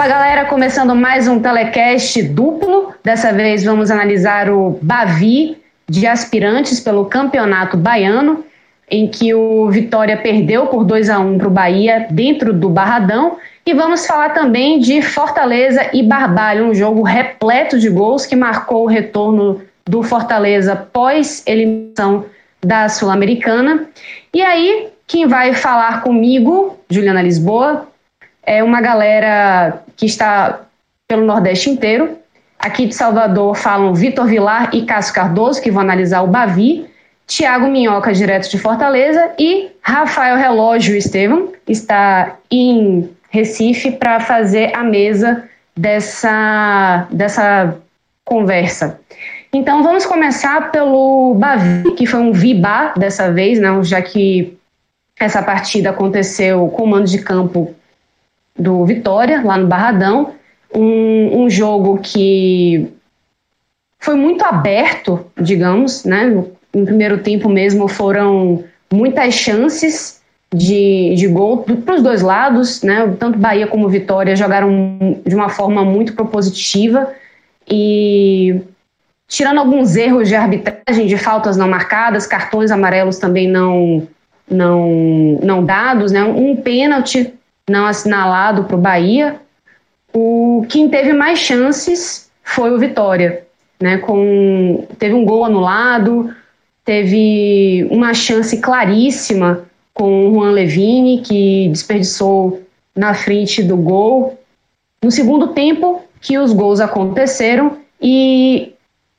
Fala galera, começando mais um telecast duplo. Dessa vez vamos analisar o Bavi de aspirantes pelo Campeonato Baiano, em que o Vitória perdeu por 2 a 1 para o Bahia dentro do Barradão. E vamos falar também de Fortaleza e Barbalho, um jogo repleto de gols que marcou o retorno do Fortaleza pós eliminação da Sul-Americana. E aí, quem vai falar comigo, Juliana Lisboa, é uma galera que está pelo Nordeste inteiro. Aqui de Salvador falam Vitor Vilar e Cássio Cardoso, que vão analisar o Bavi. Tiago Minhoca, direto de Fortaleza. E Rafael Relógio Estevam, está em Recife para fazer a mesa dessa, dessa conversa. Então vamos começar pelo Bavi, que foi um Vibá dessa vez, né, já que essa partida aconteceu com o mando de campo do Vitória, lá no Barradão. Um, um jogo que foi muito aberto, digamos, né? No, no primeiro tempo mesmo foram muitas chances de, de gol para os dois lados, né? Tanto Bahia como Vitória jogaram de uma forma muito propositiva e tirando alguns erros de arbitragem, de faltas não marcadas, cartões amarelos também não não não dados, né? Um pênalti não assinalado para o Bahia, o quem teve mais chances foi o Vitória, né? Com teve um gol anulado, teve uma chance claríssima com o Juan Levine que desperdiçou na frente do gol. No segundo tempo que os gols aconteceram e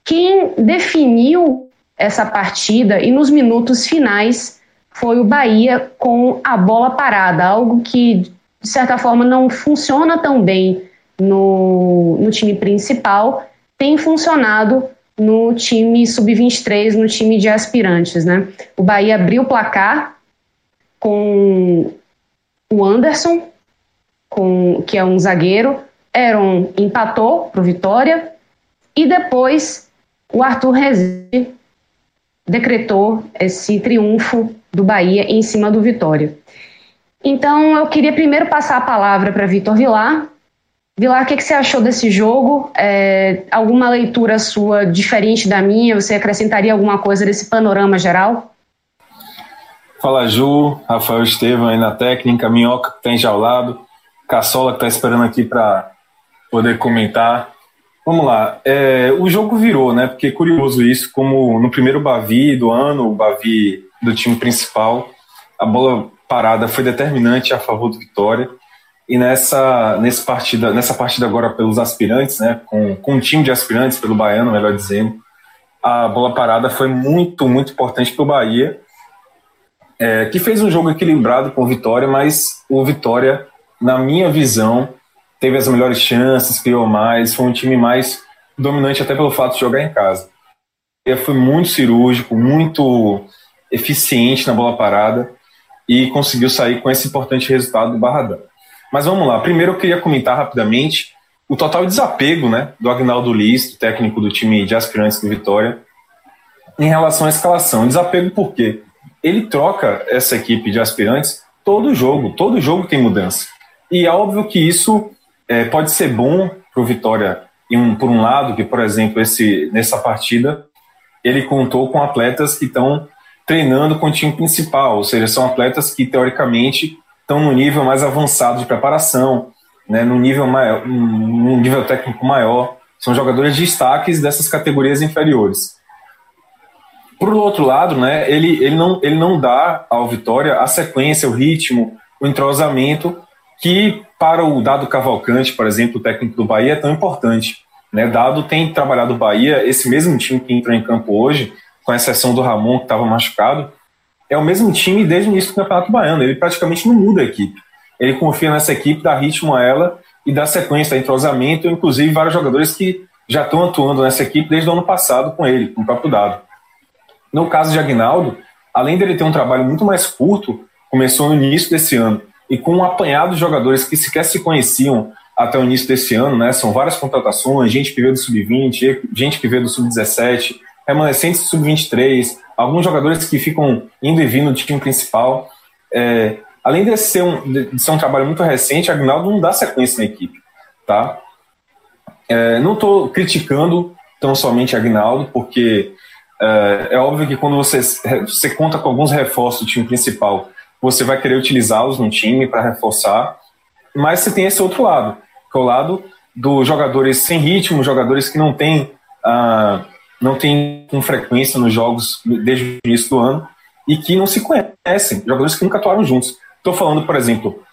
quem definiu essa partida e nos minutos finais foi o Bahia com a bola parada, algo que de certa forma, não funciona tão bem no, no time principal, tem funcionado no time sub-23, no time de aspirantes. Né? O Bahia abriu o placar com o Anderson, com, que é um zagueiro, Aaron empatou para o Vitória, e depois o Arthur Rezende decretou esse triunfo do Bahia em cima do Vitória. Então, eu queria primeiro passar a palavra para Vitor Vilar. Vilar, o que, que, você achou desse jogo? É, alguma leitura sua diferente da minha? Você acrescentaria alguma coisa desse panorama geral? Fala, Ju, Rafael Estevam aí na técnica, Minhoca que está enjaulado, Caçola que está esperando aqui para poder comentar. Vamos lá, é, o jogo virou, né? Porque é curioso isso, como no primeiro Bavi do ano, o Bavi do time principal, a bola parada foi determinante a favor do Vitória. E nessa, nesse partida, nessa partida agora pelos aspirantes, né, com, com um time de aspirantes, pelo Baiano, melhor dizendo, a bola parada foi muito, muito importante para o Bahia, é, que fez um jogo equilibrado com o Vitória, mas o Vitória, na minha visão, teve as melhores chances, criou mais, foi um time mais dominante até pelo fato de jogar em casa. Ele foi muito cirúrgico, muito eficiente na bola parada e conseguiu sair com esse importante resultado do Barradão. Mas vamos lá, primeiro eu queria comentar rapidamente o total desapego né, do Agnaldo Liz, técnico do time de aspirantes do Vitória, em relação à escalação. Desapego por quê? Ele troca essa equipe de aspirantes todo jogo, todo jogo tem mudança. E é óbvio que isso é, pode ser bom para o Vitória, um, por um lado, que, por exemplo, esse, nessa partida ele contou com atletas que estão treinando com o time principal, ou seja, são atletas que teoricamente estão no nível mais avançado de preparação, né, no nível maior, um nível técnico maior, são jogadores de destaques dessas categorias inferiores. Por outro lado, né, ele, ele, não, ele não dá ao Vitória a sequência, o ritmo, o entrosamento que para o Dado Cavalcante, por exemplo, o técnico do Bahia, é tão importante. Né? Dado tem trabalhado o Bahia, esse mesmo time que entrou em campo hoje, com exceção do Ramon, que estava machucado, é o mesmo time desde o início do Campeonato Baiano. Ele praticamente não muda a equipe. Ele confia nessa equipe, dá ritmo a ela e dá sequência, entrosamento, inclusive vários jogadores que já estão atuando nessa equipe desde o ano passado com ele, com o próprio Dado. No caso de Agnaldo, além dele ter um trabalho muito mais curto, começou no início desse ano, e com um apanhado de jogadores que sequer se conheciam até o início desse ano, né? São várias contratações, gente que veio do sub-20, gente que veio do sub-17, remanescentes do sub-23, alguns jogadores que ficam indo e vindo do time principal. É, além de ser, um, de ser um trabalho muito recente, Agnaldo não dá sequência na equipe, tá? É, não estou criticando tão somente Agnaldo, porque é, é, óbvio que quando você, você conta com alguns reforços do time principal, você vai querer utilizá-los no time para reforçar, mas você tem esse outro lado, que é o lado dos jogadores sem ritmo, jogadores que não têm, ah, não têm com frequência nos jogos desde o início do ano e que não se conhecem, jogadores que nunca atuaram juntos. Estou falando, por exemplo,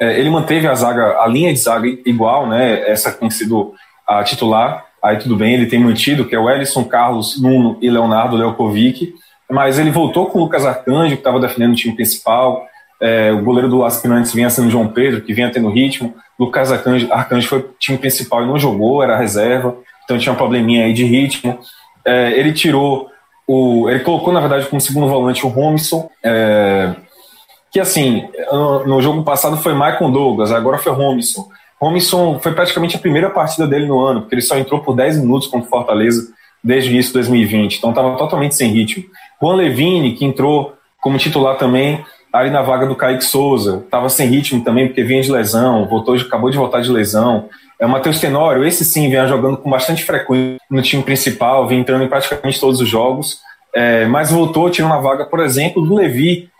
é, ele manteve a zaga, a linha de zaga igual, né? Essa tem sido a titular, aí tudo bem, ele tem mantido, que é o Ellison, Carlos, Nuno e Leonardo Leokovic, mas ele voltou com o Lucas Arcanjo, que estava defendendo o time principal, é, o goleiro do Aspirantes vinha sendo João Pedro, que vinha tendo ritmo, Lucas Arcanjo, Arcanjo foi time principal e não jogou, era reserva, então tinha um probleminha aí de ritmo, é, ele tirou o, ele colocou na verdade como segundo volante o Romison, é, que assim, no, jogo passado foi Michael Douglas, agora foi Romison, Romisson foi praticamente a primeira partida dele no ano, porque ele só entrou por 10 minutos contra o Fortaleza desde o início de 2020, então estava totalmente sem ritmo. Juan Levine, que entrou como titular também ali na vaga do Kaique Souza, estava sem ritmo também, porque vinha de lesão, voltou, acabou de voltar de lesão. É o Matheus Tenório, esse sim, vinha jogando com bastante frequência no time principal, vinha entrando em praticamente todos os jogos, é, mas voltou tirando a vaga, por exemplo, do Levi,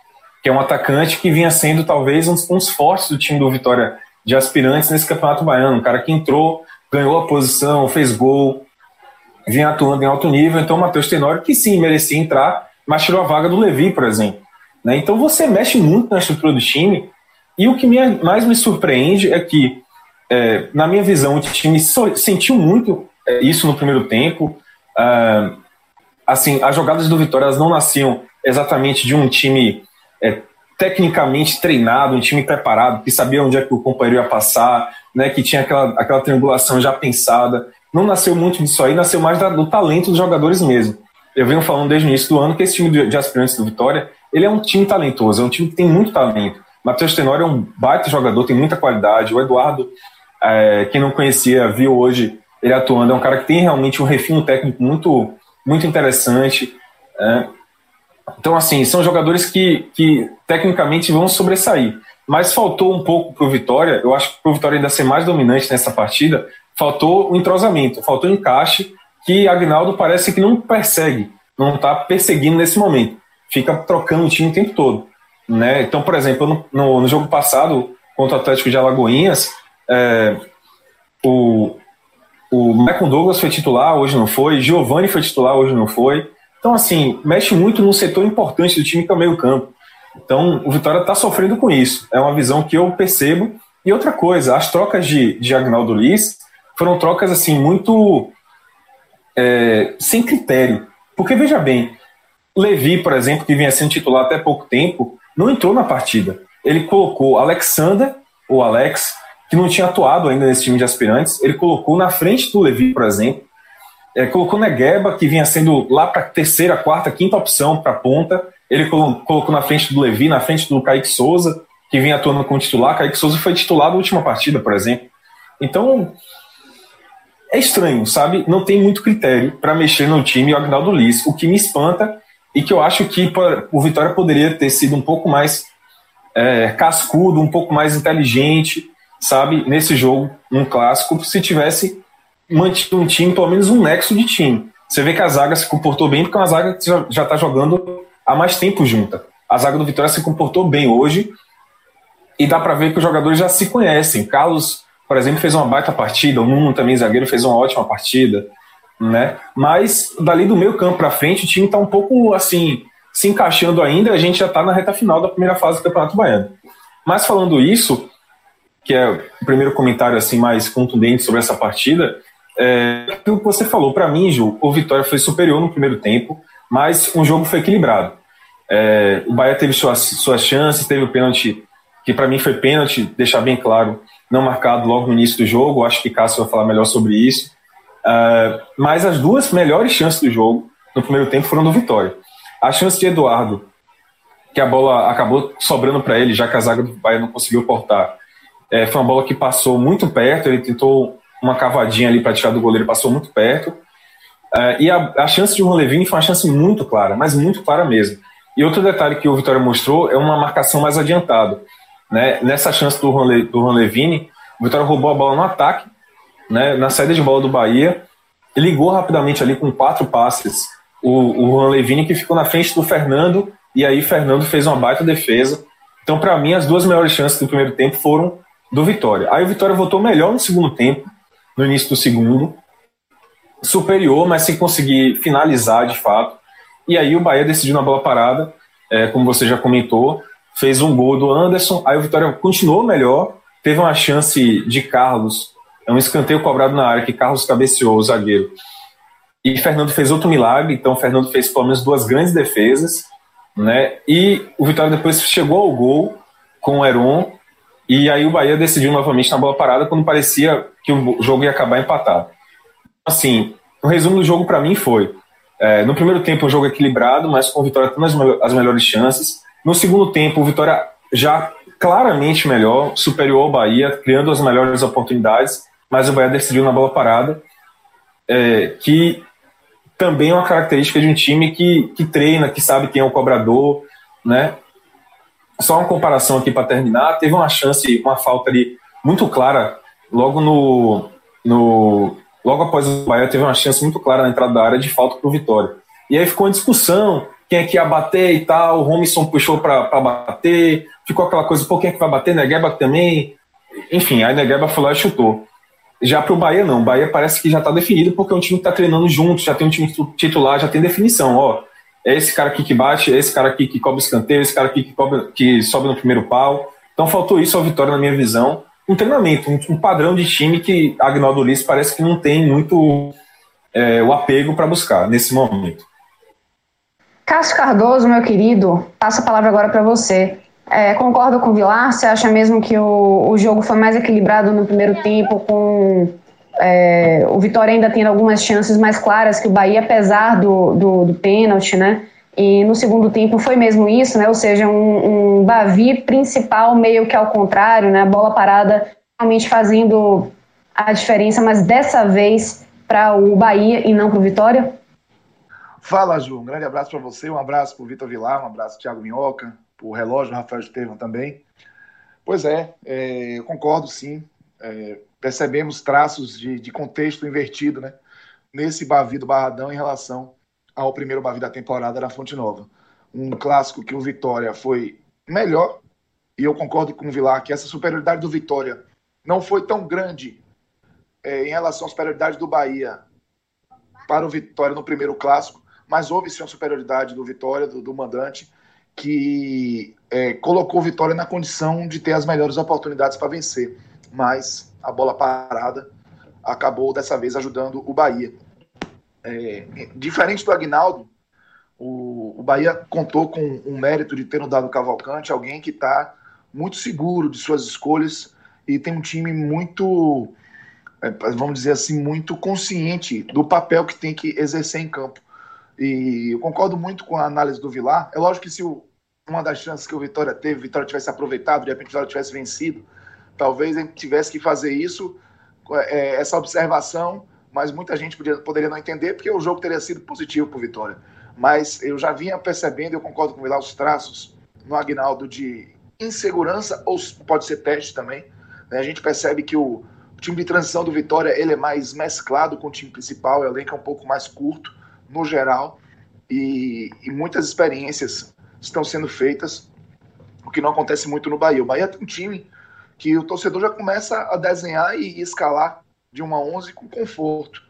que é um atacante que vinha sendo talvez um dos fortes do time do Vitória de aspirantes nesse Campeonato Baiano. Um cara que entrou, ganhou a posição, fez gol, vinha atuando em alto nível. Então, o Matheus Tenório, que sim, merecia entrar, mas tirou a vaga do Levi, por exemplo. Né? Então, você mexe muito na estrutura do time. E o que mais me surpreende é que, é, na minha visão, o time sentiu muito é, isso no primeiro tempo. Ah, assim, as jogadas do Vitória elas não nasciam exatamente de um time é, tecnicamente treinado, um time preparado, que sabia onde é que o companheiro ia passar, né, que tinha aquela, aquela triangulação já pensada. Não nasceu muito disso aí, nasceu mais da, do talento dos jogadores mesmo. Eu venho falando desde o início do ano que esse time de, de aspirantes do Vitória, ele é um time talentoso, é um time que tem muito talento. Matheus Tenório é um baita jogador, tem muita qualidade. O Eduardo, é, quem não conhecia, viu hoje ele atuando, é um cara que tem realmente um refino técnico muito, muito interessante. É, então, assim, são jogadores que, que tecnicamente vão sobressair. Mas faltou um pouco para o Vitória, eu acho que para o Vitória ainda ser mais dominante nessa partida, faltou o entrosamento, faltou o encaixe que Agnaldo parece que não persegue, não está perseguindo nesse momento. Fica trocando o time o tempo todo. Né? Então, por exemplo, no, no, no jogo passado, contra o Atlético de Alagoinhas, é, o, o Michael Douglas foi titular, hoje não foi, Giovanni foi titular, hoje não foi. Então, assim, mexe muito num setor importante do time que é o meio-campo. Então, o Vitória está sofrendo com isso. É uma visão que eu percebo. E outra coisa, as trocas de, de Agnaldo Liz foram trocas, assim, muito é, sem critério. Porque, veja bem, Levi, por exemplo, que vinha sendo titular até pouco tempo, não entrou na partida. Ele colocou Alexander, ou Alex, que não tinha atuado ainda nesse time de aspirantes, ele colocou na frente do Levi, por exemplo, é, colocou Negueba, que vinha sendo lá para terceira, quarta, quinta opção para ponta. Ele colocou na frente do Levi, na frente do Kaique Souza, que vinha atuando como titular. Kaique Souza foi titular na última partida, por exemplo. Então, é estranho, sabe? Não tem muito critério para mexer no time Agnaldo Liz, o que me espanta e que eu acho que o Vitória poderia ter sido um pouco mais é, cascudo, um pouco mais inteligente, sabe? Nesse jogo, um clássico, se tivesse mantido um time, pelo menos um nexo de time. Você vê que a zaga se comportou bem, porque é uma zaga que já está jogando há mais tempo junta. A zaga do Vitória se comportou bem hoje e dá para ver que os jogadores já se conhecem. Carlos, por exemplo, fez uma baita partida, o Nuno também, zagueiro, fez uma ótima partida. né? Mas dali do meio campo para frente, o time está um pouco assim se encaixando ainda. A gente já está na reta final da primeira fase do Campeonato Baiano. Mas falando isso, que é o primeiro comentário assim mais contundente sobre essa partida, é, que você falou para mim, Ju, o Vitória foi superior no primeiro tempo, mas um jogo foi equilibrado. É, o Bahia teve suas, suas chances, teve o pênalti que para mim foi pênalti, deixar bem claro, não marcado logo no início do jogo. Acho que Cássio vai falar melhor sobre isso. Uh, mas as duas melhores chances do jogo no primeiro tempo foram do Vitória. A chance de Eduardo, que a bola acabou sobrando para ele, já que a zaga do Bahia não conseguiu portar, é, foi uma bola que passou muito perto. Ele tentou uma cavadinha ali para tirar do goleiro, passou muito perto. Uh, e a, a, chance de Juan Levine foi uma chance muito clara, mas muito clara mesmo. E outro detalhe que o Vitória mostrou é uma marcação mais adiantada. Né? Nessa chance do Juan, do Juan Levine, o Vitória roubou a bola no ataque né, na saída de bola do Bahia, ligou rapidamente ali com quatro passes o, o Juan Levine, que ficou na frente do Fernando, e aí Fernando fez uma baita defesa. Então, para mim, as duas melhores chances do primeiro tempo foram do Vitória. Aí o Vitória voltou melhor no segundo tempo, no início do segundo, superior, mas sem conseguir finalizar de fato. E aí o Bahia decidiu na bola parada, é, como você já comentou, fez um gol do Anderson. Aí o Vitória continuou melhor, teve uma chance de Carlos é um escanteio cobrado na área que Carlos cabeceou, o zagueiro. E Fernando fez outro milagre, então Fernando fez pelo menos duas grandes defesas, né? E o Vitória depois chegou ao gol com o Heron, e aí o Bahia decidiu novamente na bola parada quando parecia que o jogo ia acabar empatado. Assim, o resumo do jogo para mim foi: é, no primeiro tempo, um jogo equilibrado, mas com o Vitória tendo as, as melhores chances. No segundo tempo, o Vitória já claramente melhor, superior ao Bahia, criando as melhores oportunidades mas o Bahia decidiu na bola parada, é, que também é uma característica de um time que, que treina, que sabe quem é o cobrador, né? Só uma comparação aqui para terminar, teve uma chance, uma falta ali muito clara, logo no, no logo após o Bahia teve uma chance muito clara na entrada da área de falta para o Vitória. E aí ficou uma discussão, quem é que ia bater e tal, o Romisson puxou para bater, ficou aquela coisa, pô, quem é que vai bater, Negueba também, enfim, aí Negueba foi lá e chutou. Já para o Bahia, não. O Bahia parece que já está definido porque é um time que está treinando junto, já tem um time titular, já tem definição. Ó, é esse cara aqui que bate, é esse cara aqui que cobre escanteio, esse cara aqui que, cobre, que sobe no primeiro pau. Então faltou isso ao Vitória, na minha visão. Um treinamento, um, um padrão de time que Agnaldo Ulisses parece que não tem muito é, o apego para buscar nesse momento. Cássio Cardoso, meu querido, passo a palavra agora para você. É, concordo com o Vilar, você acha mesmo que o, o jogo foi mais equilibrado no primeiro tempo, com é, o Vitória ainda tendo algumas chances mais claras que o Bahia, apesar do, do, do pênalti, né? E no segundo tempo foi mesmo isso, né? Ou seja, um, um Bavi principal meio que ao contrário, né? A bola parada realmente fazendo a diferença, mas dessa vez para o Bahia e não para o Vitória? Fala, Ju. Um grande abraço para você, um abraço para o Vitor Vilar, um abraço para Thiago Minhoca, o relógio, Rafael Estevam também. Pois é, é eu concordo sim. É, percebemos traços de, de, contexto invertido né, nesse Bavi do Barradão em relação ao primeiro Bavi da temporada da Fonte Nova. Um clássico que o Vitória foi melhor, e eu concordo com o Vilar que essa superioridade do Vitória não foi tão grande é, em relação à superioridade do Bahia para o Vitória no primeiro clássico, mas houve sim uma superioridade do Vitória, do, do mandante, que é, colocou o Vitória na condição de ter as melhores oportunidades para vencer. Mas a bola parada acabou dessa vez ajudando o Bahia. É, diferente do Agnaldo, o, o, Bahia contou com um mérito de ter no dado Cavalcante, alguém que está muito seguro de suas escolhas e tem um time muito, é, vamos dizer assim, muito consciente do papel que tem que exercer em campo. E eu concordo muito com a análise do Vilar. É lógico que se o, uma das chances que o Vitória teve, o Vitória tivesse aproveitado, de repente o Vitória tivesse vencido, talvez a gente tivesse que fazer isso, é, essa observação, mas muita gente podia, poderia não entender, porque o jogo teria sido positivo para o Vitória. Mas eu já vinha percebendo, eu concordo com o Vilar, os traços no Agnaldo de insegurança, ou pode ser teste também. Né? A gente percebe que o, o, time de transição do Vitória ele é mais mesclado com o time principal, o elenco é um pouco mais curto, no geral, e, e muitas experiências estão sendo feitas, o que não acontece muito no Bahia. O Bahia tem um time que o torcedor já começa a desenhar e escalar de uma 11 com conforto.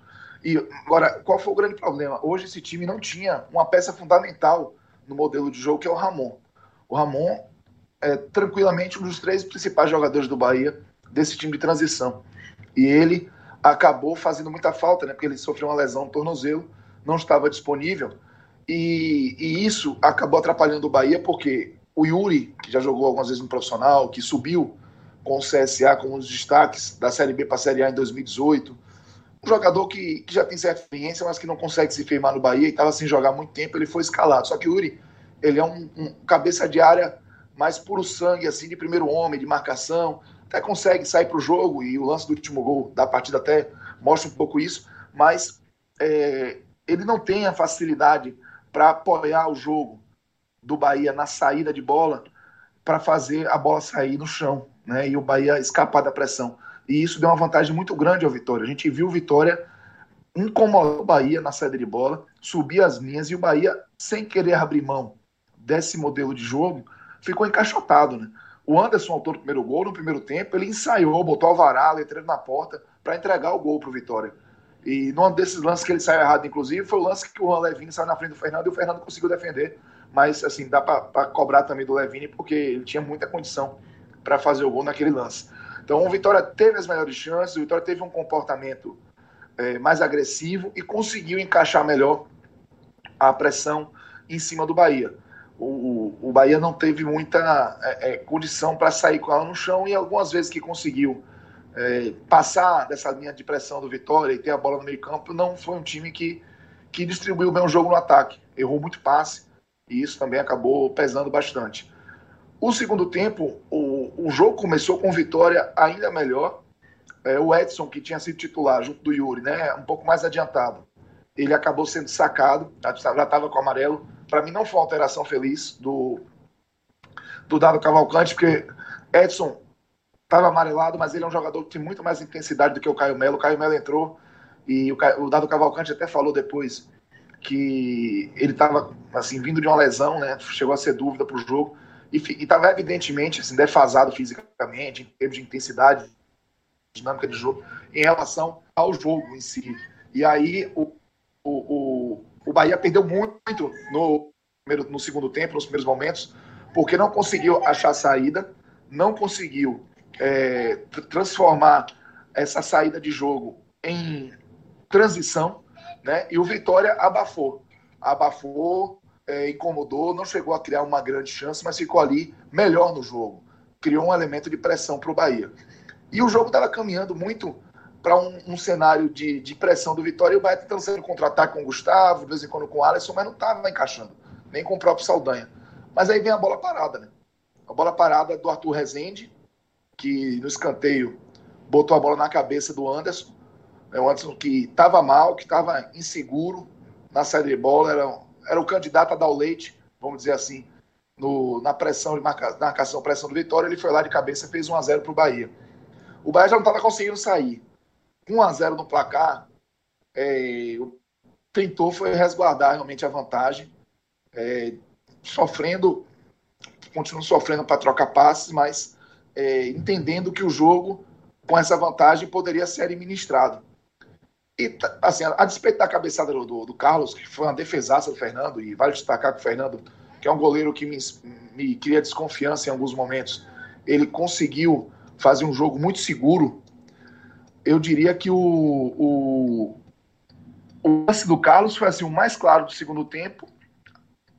E agora, qual foi o grande problema? Hoje esse time não tinha uma peça fundamental no modelo de jogo, que é o Ramon. O Ramon é tranquilamente um dos três principais jogadores do Bahia desse time de transição. E ele acabou fazendo muita falta, né? Porque ele sofreu uma lesão no tornozelo, não estava disponível. E, e isso acabou atrapalhando o Bahia, porque o Yuri, que já jogou algumas vezes no profissional, que subiu com o CSA como um dos destaques da Série B para a Série A em 2018, um jogador que, que já tem certa experiência, mas que não consegue se firmar no Bahia e estava sem jogar muito tempo, ele foi escalado. Só que o Yuri, ele é um, um cabeça de área mais puro sangue, assim, de primeiro homem, de marcação, até consegue sair para o jogo, e o lance do último gol da partida até mostra um pouco isso, mas é, ele não tem a facilidade para apoiar o jogo do Bahia na saída de bola para fazer a bola sair no chão, né? E o Bahia escapar da pressão. E isso deu uma vantagem muito grande ao Vitória. A gente viu o Vitória incomodar o Bahia na saída de bola, subir as linhas e o Bahia, sem querer abrir mão desse modelo de jogo, ficou encaixotado, né? O Anderson, autor do primeiro gol, no primeiro tempo, ele ensaiou, botou varal, letreiro na porta, para entregar o gol para o Vitória. E num desses lances que ele saiu errado, inclusive, foi o lance que o Levine saiu na frente do Fernando e o Fernando conseguiu defender. Mas, assim, dá para cobrar também do Levine, porque ele tinha muita condição para fazer o gol naquele lance. Então, o Vitória teve as melhores chances, o Vitória teve um comportamento é, mais agressivo e conseguiu encaixar melhor a pressão em cima do Bahia. O, o, Bahia não teve muita é, é, condição para sair com ela no chão e algumas vezes que conseguiu é, passar dessa linha de pressão do Vitória e ter a bola no meio campo, não foi um time que, que distribuiu bem o jogo no ataque. Errou muito passe e isso também acabou pesando bastante. O segundo tempo, o, o jogo começou com vitória ainda melhor. É, o Edson, que tinha sido titular junto do Yuri, né, um pouco mais adiantado, ele acabou sendo sacado, já estava com amarelo. Para mim, não foi uma alteração feliz do, do Dado Cavalcante, porque Edson estava amarelado, mas ele é um jogador que tem muito mais intensidade do que o Caio Melo. O Caio Melo entrou e o, o Dado Cavalcante até falou depois que ele estava assim vindo de uma lesão, né? Chegou a ser dúvida para o jogo e estava evidentemente assim defasado fisicamente, em termos de intensidade, dinâmica de jogo, em relação ao jogo em si. E aí o, o, o, o Bahia perdeu muito no, no segundo tempo, nos primeiros momentos, porque não conseguiu achar saída, não conseguiu é, transformar essa saída de jogo em transição, né? E o Vitória abafou, abafou, é, incomodou, não chegou a criar uma grande chance, mas ficou ali melhor no jogo, criou um elemento de pressão para o Bahia. E o jogo estava caminhando muito para um, um, cenário de, de, pressão do Vitória e o Bahia tentando ser contra-ataque com o Gustavo, de vez em quando com o Alisson, mas não estava encaixando, nem com o próprio Saldanha. Mas aí vem a bola parada, né? A bola parada do Arthur Rezende, que no escanteio botou a bola na cabeça do Anderson. É o Anderson que estava mal, que estava inseguro na saída de bola, era, era o candidato a dar o leite, vamos dizer assim, no, na pressão de marca, marcação, pressão do Vitória. Ele foi lá de cabeça e fez 1 a 0 para o Bahia. O Bahia já não estava conseguindo sair. 1 a 0 no placar, é, tentou foi resguardar realmente a vantagem, é, sofrendo, continuando sofrendo para trocar passes, mas é, entendendo que o jogo, com essa vantagem, poderia ser administrado. E, assim, a, a despeito da cabeçada do, do, do, Carlos, que foi uma defesaça do Fernando, e vale destacar que o Fernando, que é um goleiro que me, me cria desconfiança em alguns momentos, ele conseguiu fazer um jogo muito seguro. Eu diria que o, o, o lance do Carlos foi assim, o mais claro do segundo tempo,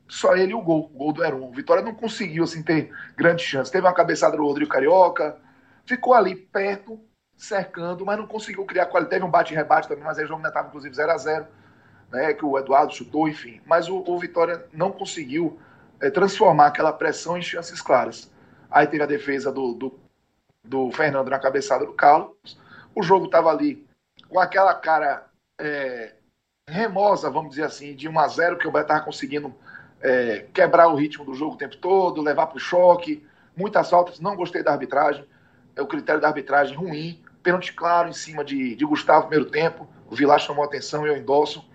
só ele e o gol, o gol do Heron. O Vitória não conseguiu assim, ter grande chance. Teve uma cabeçada do Rodrigo Carioca, ficou ali perto, cercando, mas não conseguiu criar qualidade. Teve um bate-rebate também, mas aí o jogo ainda estava inclusive 0 a 0 né, que o Eduardo chutou, enfim. Mas o, o Vitória não conseguiu é, transformar aquela pressão em chances claras. Aí teve a defesa do, do, do Fernando na cabeçada do Carlos. O jogo estava ali com aquela cara é, remosa, vamos dizer assim, de 1 a 0 que o Beto estava conseguindo é, quebrar o ritmo do jogo o tempo todo, levar para o choque, muitas faltas, não gostei da arbitragem, é o critério da arbitragem ruim, pênalti claro em cima de, de Gustavo primeiro tempo, o Vilar chamou atenção e eu endosso,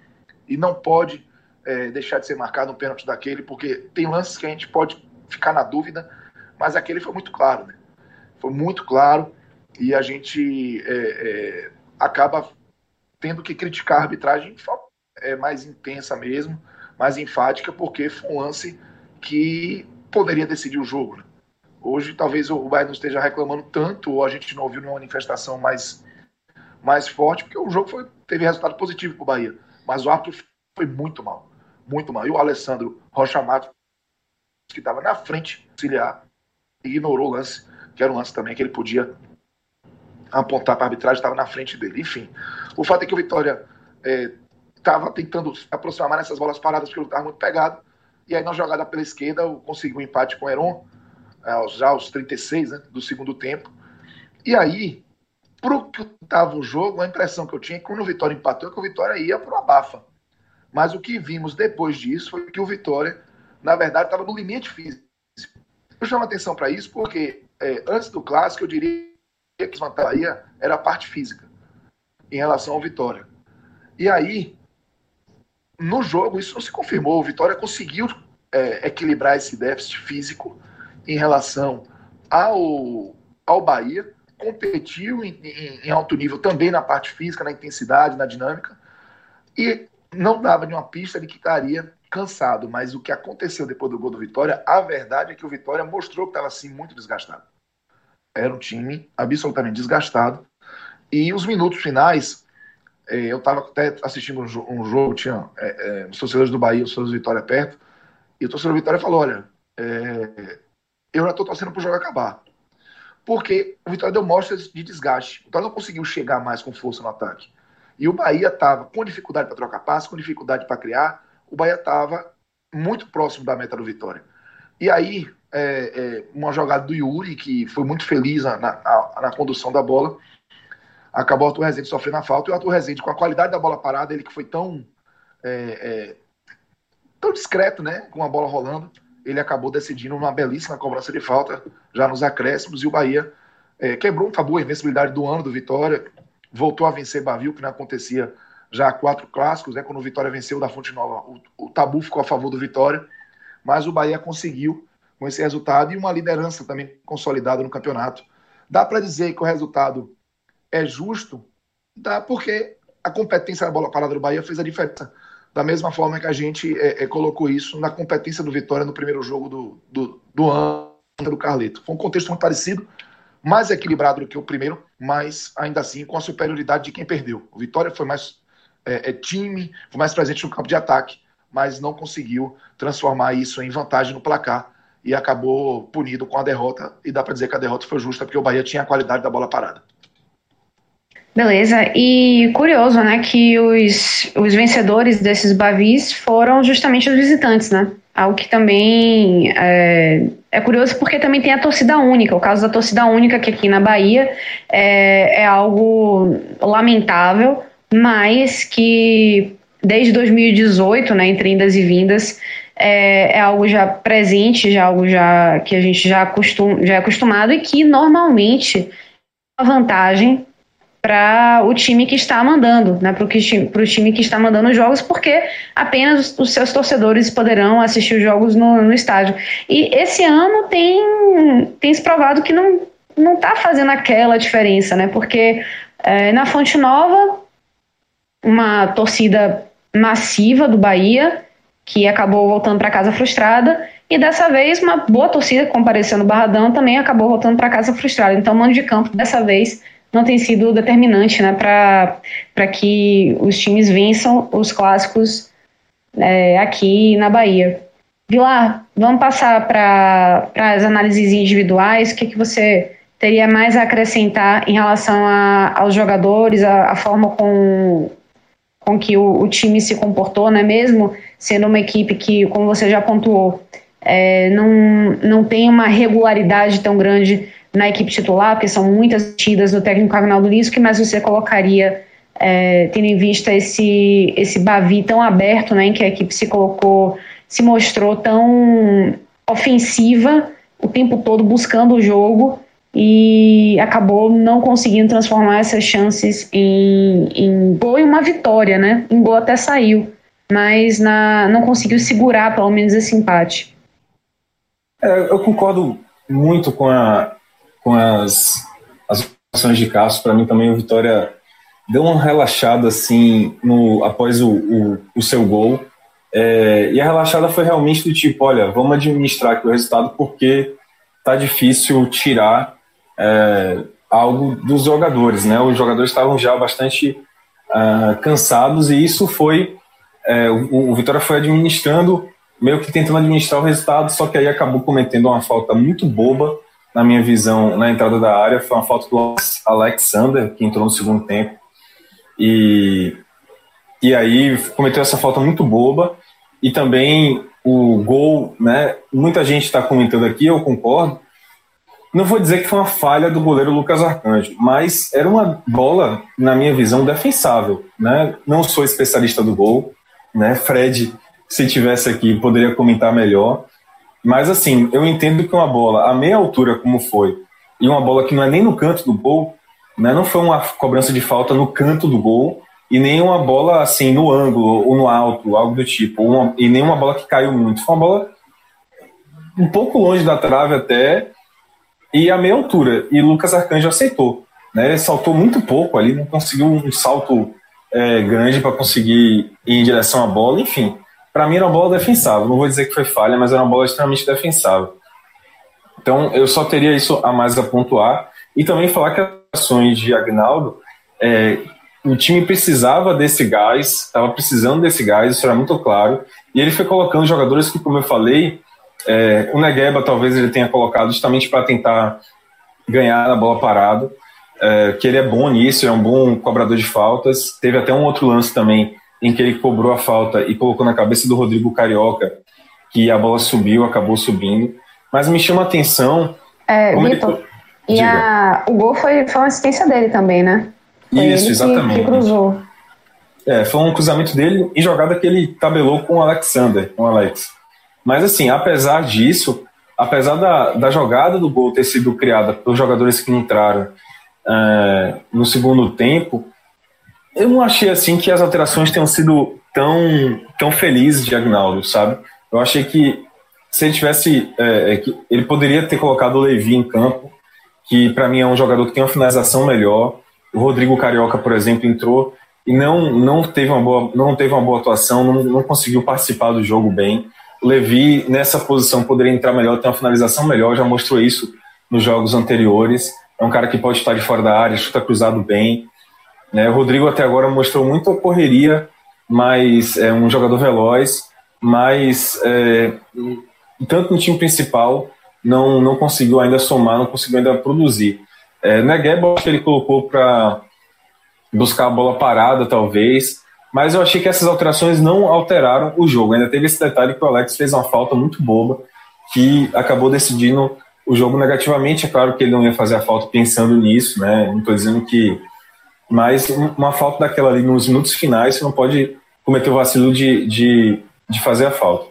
e não pode é, deixar de ser marcado um pênalti daquele, porque tem lances que a gente pode ficar na dúvida, mas aquele foi muito claro, né? Foi muito claro, e a gente é, é acaba tendo que criticar a arbitragem é, mais intensa mesmo, mais enfática, porque foi um lance que poderia decidir o jogo. Né? Hoje, talvez o Bahia não esteja reclamando tanto, ou a gente não ouviu nenhuma manifestação mais, mais forte, porque o jogo foi, teve resultado positivo para o Bahia. Mas o árbitro foi muito mal, muito mal. E o Alessandro Rocha Matos, que estava na frente, auxiliar, ignorou o lance, que era um lance também que ele podia apontar para a arbitragem, estava na frente dele. Enfim, o fato é que o Vitória estava é, tentando aproximar nessas bolas paradas, porque ele estava muito pegado. E aí, na jogada pela esquerda, conseguiu um empate com o Heron, já aos 36 né, do segundo tempo. E aí, pro que estava o jogo, a impressão que eu tinha é que quando o Vitória empatou, é que o Vitória ia pro abafa. Mas o que vimos depois disso foi que o Vitória, na verdade, estava no limite físico. Eu chamo atenção para isso porque é, antes do clássico, eu diria que desvantagem era a parte física em relação ao Vitória. E aí, no jogo, isso não se confirmou. O Vitória conseguiu é, equilibrar esse déficit físico em relação ao, ao Bahia, competiu em, em, em alto nível também na parte física, na intensidade, na dinâmica, e não dava nenhuma pista de que estaria cansado. Mas o que aconteceu depois do gol do Vitória, a verdade é que o Vitória mostrou que estava assim muito desgastado. Era um time absolutamente desgastado. E os minutos finais, é, eu estava até assistindo um, jogo, tinha é, é, os torcedores do Bahia, os torcedores do Vitória perto, e o torcedor do Vitória falou: olha, é, eu já estou torcendo para o jogo acabar. Porque o Vitória deu mostras de desgaste. O Vitória não conseguiu chegar mais com força no ataque. E o Bahia estava com dificuldade para trocar passe, com dificuldade para criar. O Bahia estava muito próximo da meta do Vitória. E aí, é, é, uma jogada do Yuri, que foi muito feliz na, na, na condução da bola, acabou o Arthur Rezende sofrendo a falta. E o Arthur Rezende, com a qualidade da bola parada, ele que foi tão, é, é tão discreto, né, com a bola rolando, ele acabou decidindo uma belíssima cobrança de falta, já nos acréscimos, e o Bahia é, quebrou um tabu, a invencibilidade do ano do Vitória, voltou a vencer Bavio, que não acontecia já há quatro clássicos, né, quando o Vitória venceu da Fonte Nova, o, o tabu ficou a favor do Vitória, mas o Bahia conseguiu com esse resultado e uma liderança também consolidada no campeonato. Dá para dizer que o resultado é justo? Dá, porque a competência da bola parada do Bahia fez a diferença da mesma forma que a gente é, é, colocou isso na competência do Vitória no primeiro jogo do, do, do ano do Carleto. Foi um contexto muito parecido, mais equilibrado do que o primeiro, mas ainda assim com a superioridade de quem perdeu. O Vitória foi mais é, é time, foi mais presente no campo de ataque, mas não conseguiu transformar isso em vantagem no placar e acabou punido com a derrota. E dá para dizer que a derrota foi justa porque o Bahia tinha a qualidade da bola parada. Beleza, e curioso, né, que os, os vencedores desses Bavis foram justamente os visitantes, né? Algo que também é, é, curioso porque também tem a torcida única. O caso da torcida única, que aqui na Bahia é, é algo lamentável, mas que desde 2018, né, entre indas e vindas, é, é, algo já presente, já algo já que a gente já, acostum, já é acostumado e que normalmente uma vantagem para o time que está mandando, né, para o time que está mandando os jogos, porque apenas os, seus torcedores poderão assistir os jogos no, no, estádio. E esse ano tem, tem se provado que não não está fazendo aquela diferença, né? Porque é, na Fonte Nova, uma torcida massiva do Bahia que acabou voltando para casa frustrada e dessa vez uma boa torcida comparecendo no Barradão também acabou voltando para casa frustrada. Então, o mando de campo dessa vez não tem sido determinante né, para que os times vençam os clássicos é, aqui na Bahia. Vilar, vamos passar para as análises individuais. O que, que você teria mais a acrescentar em relação a, aos jogadores, a, a forma com, com que o, o, time se comportou, né? mesmo sendo uma equipe que, como você já pontuou, é, não, não tem uma regularidade tão grande na equipe titular, porque são muitas tidas do técnico Agnaldo Liso, que mais você colocaria, é, tendo em vista esse, esse Bavi tão aberto, né, em que a equipe se colocou, se mostrou tão ofensiva o tempo todo buscando o jogo e acabou não conseguindo transformar essas chances em, em gol e uma vitória, né? Em gol até saiu, mas na, não conseguiu segurar pelo menos esse empate. É, eu concordo muito com a, com as, as ações de Cássio. Para mim também o Vitória deu uma relaxada assim no, após o, o, o seu gol. É, e a relaxada foi realmente do tipo: olha, vamos administrar aqui o resultado porque tá difícil tirar é, algo dos jogadores, né? Os jogadores estavam já bastante uh, cansados e isso foi é, o, o Vitória foi administrando, meio que tentando administrar o resultado, só que aí acabou cometendo uma falta muito boba na minha visão na entrada da área, foi uma falta do Alexander que entrou no segundo tempo e e aí cometeu essa falta muito boba e também o gol, né? Muita gente está comentando aqui, eu concordo não vou dizer que foi uma falha do goleiro Lucas Arcanjo, mas era uma bola, na minha visão, defensável. Né? Não sou especialista do gol, né? Fred, se tivesse aqui, poderia comentar melhor. Mas assim, eu entendo que uma bola a meia altura, como foi, e uma bola que não é nem no canto do gol, né? não foi uma cobrança de falta no canto do gol, e nem uma bola assim no ângulo ou no alto, algo do tipo, uma, e nem uma bola que caiu muito. Foi uma bola um pouco longe da trave até, e a meia altura. E Lucas Arcanjo aceitou. Né? Ele saltou muito pouco ali, não conseguiu um salto é, grande para conseguir ir em direção à bola. Enfim, para mim era uma bola defensável. Não vou dizer que foi falha, mas era uma bola extremamente defensável. Então eu só teria isso a mais a pontuar. E também falar que as ações de Agnaldo, é, o time precisava desse gás, estava precisando desse gás, isso era muito claro. E ele foi colocando jogadores que, como eu falei, é, o Negueba talvez ele tenha colocado justamente para tentar ganhar a bola parada, é, que ele é bom nisso, é um bom cobrador de faltas. Teve até um outro lance também em que ele cobrou a falta e colocou na cabeça do Rodrigo Carioca, que a bola subiu, acabou subindo. Mas me chama a atenção. É, Vitor, ele... e a, o gol foi, foi uma assistência dele também, né? Foi Isso, exatamente. Que, que cruzou. É, foi um cruzamento dele e jogada que ele tabelou com o Alexander, com o Alex. Mas, assim, apesar disso, apesar da, da jogada do gol ter sido criada pelos jogadores que entraram é, no segundo tempo, eu não achei, assim, que as alterações tenham sido tão, tão felizes de Agnaldo, sabe? Eu achei que se ele tivesse. É, é ele poderia ter colocado o Levi em campo, que para mim é um jogador que tem uma finalização melhor. O Rodrigo Carioca, por exemplo, entrou e não, não, teve, uma boa, não teve uma boa atuação, não, não conseguiu participar do jogo bem. Levi, nessa posição, poderia entrar melhor, ter uma finalização melhor, já mostrou isso nos jogos anteriores. É um cara que pode estar de fora da área, chuta cruzado bem. Né? O Rodrigo até agora mostrou muita correria, mas é um jogador veloz, mas é, tanto no time principal não, não conseguiu ainda somar, não conseguiu ainda produzir. É, Negueba, que ele colocou para buscar a bola parada, talvez, mas eu achei que essas alterações não alteraram o jogo. Ainda teve esse detalhe que o Alex fez uma falta muito boba, que acabou decidindo o jogo negativamente. É claro que ele não ia fazer a falta pensando nisso, né? Não estou dizendo que. Mas uma falta daquela ali nos minutos finais, você não pode cometer o vacilo de, de, de fazer a falta.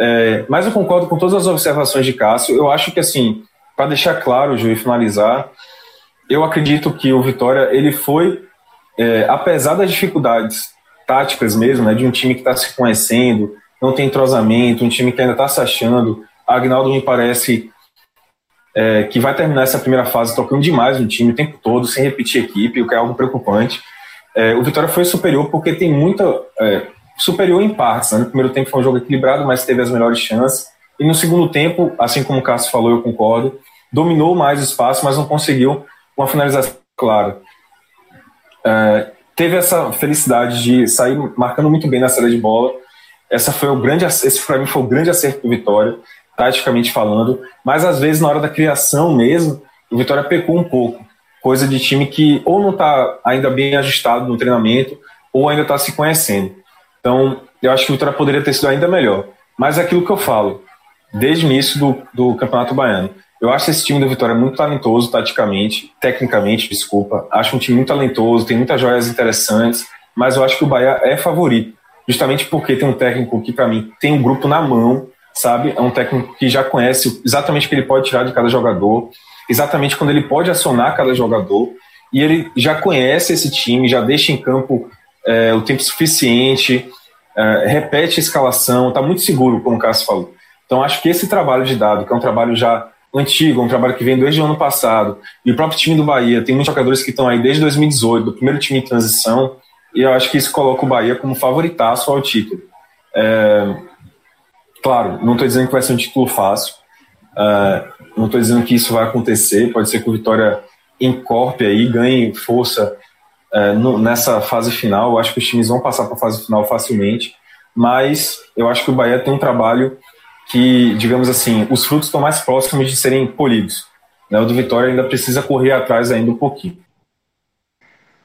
É, mas eu concordo com todas as observações de Cássio. Eu acho que, assim, para deixar claro, Ju, e finalizar, eu acredito que o Vitória, ele foi, é, apesar das dificuldades táticas mesmo, né, de um time que está se conhecendo, não tem entrosamento, um time que ainda está se achando. Agnaldo me parece é, que vai terminar essa primeira fase tocando demais no time o tempo todo, sem repetir equipe, o que é algo preocupante. É, o Vitória foi superior porque tem muita. É, superior em partes. Né? No primeiro tempo foi um jogo equilibrado, mas teve as melhores chances. E no segundo tempo, assim como o Cássio falou, eu concordo, dominou mais o espaço, mas não conseguiu uma finalização clara. É, teve essa felicidade de sair marcando muito bem na saída de bola. Essa foi o grande, esse para mim foi o grande acerto do Vitória, taticamente falando. Mas às vezes na hora da criação mesmo, o Vitória pecou um pouco, coisa de time que ou não está ainda bem ajustado no treinamento ou ainda está se conhecendo. Então eu acho que o Vitória poderia ter sido ainda melhor. Mas é aquilo que eu falo desde o início do, do Campeonato Baiano. Eu acho esse time do Vitória muito talentoso, taticamente, tecnicamente, desculpa. Acho um time muito talentoso, tem muitas joias interessantes, mas eu acho que o Bahia é favorito, justamente porque tem um técnico que, para mim, tem um grupo na mão, sabe? É um técnico que já conhece exatamente o que ele pode tirar de cada jogador, exatamente quando ele pode acionar cada jogador, e ele já conhece esse time, já deixa em campo é, o tempo suficiente, é, repete a escalação, está muito seguro, como o Cássio falou. Então, acho que esse trabalho de dado, que é um trabalho já antigo, um trabalho que vem desde o ano passado. E o próprio time do Bahia tem muitos jogadores que estão aí desde 2018, do primeiro time em transição, e eu acho que isso coloca o Bahia como favoritaço ao título. É, claro, não estou dizendo que vai ser um título fácil, é, não estou dizendo que isso vai acontecer, pode ser que o Vitória encorpe aí, ganhe força é, no, nessa fase final. Eu acho que os times vão passar para a fase final facilmente, mas eu acho que o Bahia tem um trabalho que, digamos assim, os frutos estão mais próximos de serem polidos. Né? O do Vitória ainda precisa correr atrás ainda um pouquinho.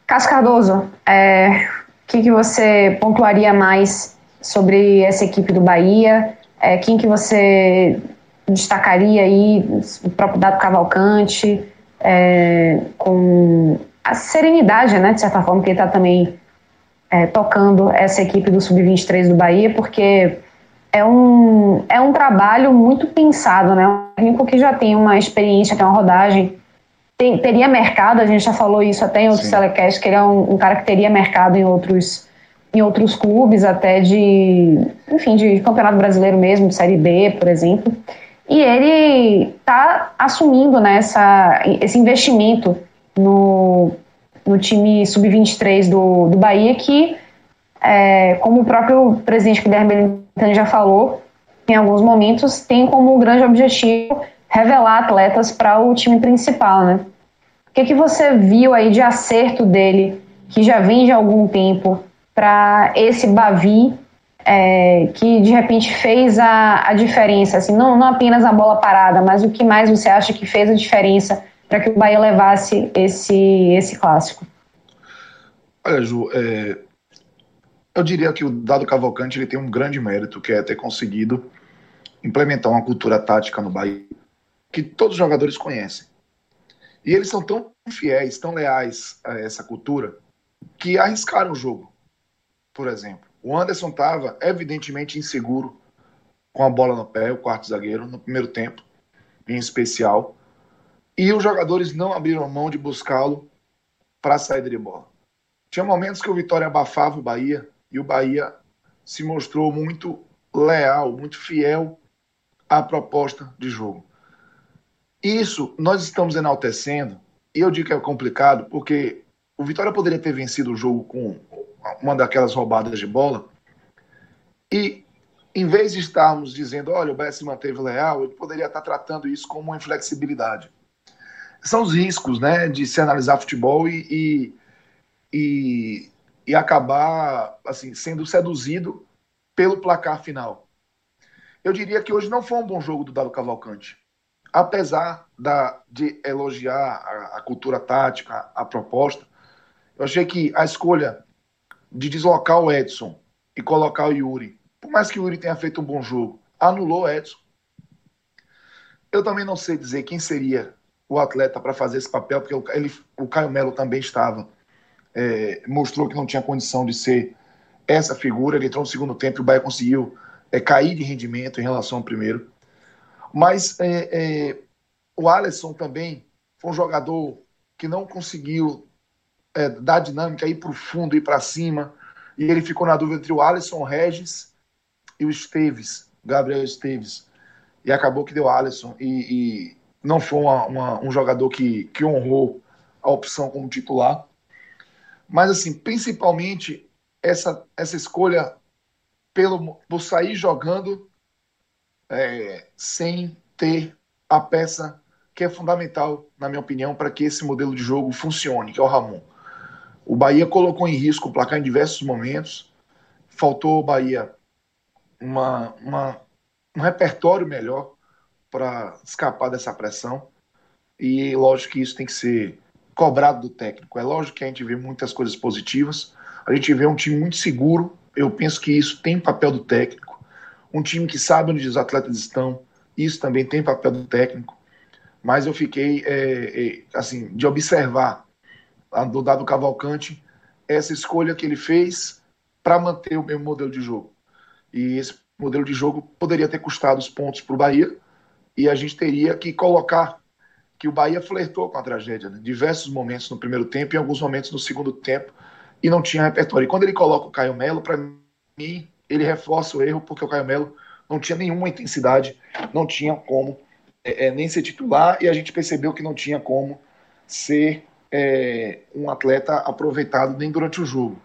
Cascardoso, é, o que, que você pontuaria mais sobre essa equipe do Bahia? É, quem que você destacaria aí? O próprio Dado Cavalcante, é, com a serenidade, né, de certa forma, que ele está também é, tocando essa equipe do Sub-23 do Bahia, porque é um, é um trabalho muito pensado, né? Um técnico que já tem uma experiência, tem uma rodagem, tem, teria mercado, a gente já falou isso até em outros telecasts, que ele é um, um, cara que teria mercado em outros, em outros clubes, até de, enfim, de campeonato brasileiro mesmo, de Série B, por exemplo. E ele está assumindo né, essa, esse investimento no, no time sub-23 do, do Bahia, que, é, como o próprio presidente Guilherme Belintani já falou, em alguns momentos tem como grande objetivo revelar atletas para o time principal, né? O que, que você viu aí de acerto dele, que já vem de algum tempo, para esse Bavi, é, que de repente fez a, a diferença, assim, não, não apenas a bola parada, mas o que mais você acha que fez a diferença para que o Bahia levasse esse, esse clássico? Olha, Ju, é, eu diria que o Dado Cavalcante ele tem um grande mérito, que é ter conseguido implementar uma cultura tática no Bahia que todos os jogadores conhecem. E eles são tão fiéis, tão leais a essa cultura, que arriscaram o jogo. Por exemplo, o Anderson estava evidentemente inseguro com a bola no pé, o quarto zagueiro, no primeiro tempo, em especial. E os jogadores não abriram mão de buscá-lo para a saída de bola. Tinha momentos que o Vitória abafava o Bahia e o Bahia se mostrou muito leal, muito fiel à proposta de jogo. Isso nós estamos enaltecendo, e eu digo que é complicado, porque o Vitória poderia ter vencido o jogo com uma daquelas roubadas de bola, e em vez de estarmos dizendo, olha, o se manteve leal, ele poderia estar tratando isso como uma inflexibilidade. São os riscos né, de se analisar futebol e, e, e, e acabar assim sendo seduzido pelo placar final. Eu diria que hoje não foi um bom jogo do Dado Cavalcante apesar da, de elogiar a, a, cultura tática, a, proposta, eu achei que a escolha de deslocar o Edson e colocar o Yuri, por mais que o Yuri tenha feito um bom jogo, anulou o Edson. Eu também não sei dizer quem seria o atleta para fazer esse papel, porque ele, o Caio Melo também estava, é, mostrou que não tinha condição de ser essa figura. Ele entrou no segundo tempo e o Bahia conseguiu é, cair de rendimento em relação ao primeiro. Mas é, é, o Alisson também foi um jogador que não conseguiu é, dar dinâmica, ir para o fundo, ir para cima. E ele ficou na dúvida entre o Alisson Regis e o Esteves, Gabriel Esteves. E acabou que deu Alisson. E, e não foi uma, uma, um jogador que, que honrou a opção como titular. Mas, assim, principalmente essa, essa escolha pelo, por sair jogando é, sem ter a peça que é fundamental, na minha opinião, para que esse modelo de jogo funcione, que é o Ramon. O Bahia colocou em risco o placar em diversos momentos, faltou ao Bahia uma, uma, um repertório melhor para escapar dessa pressão. E lógico que isso tem que ser cobrado do técnico. É lógico que a gente vê muitas coisas positivas, a gente vê um time muito seguro. Eu penso que isso tem papel do técnico um time que sabe onde os atletas estão, isso também tem papel do técnico. Mas eu fiquei, é, é, assim, de observar do dado Cavalcante essa escolha que ele fez para manter o mesmo modelo de jogo. E esse modelo de jogo poderia ter custado os pontos para o Bahia e a gente teria que colocar que o Bahia flertou com a tragédia, né? diversos momentos no primeiro tempo e alguns momentos no segundo tempo e não tinha repertório. E quando ele coloca o Caio Melo, para mim, ele reforça o erro porque o Caio Melo não tinha nenhuma intensidade, não tinha como é, nem ser titular e a gente percebeu que não tinha como ser é, um atleta aproveitado nem durante o jogo.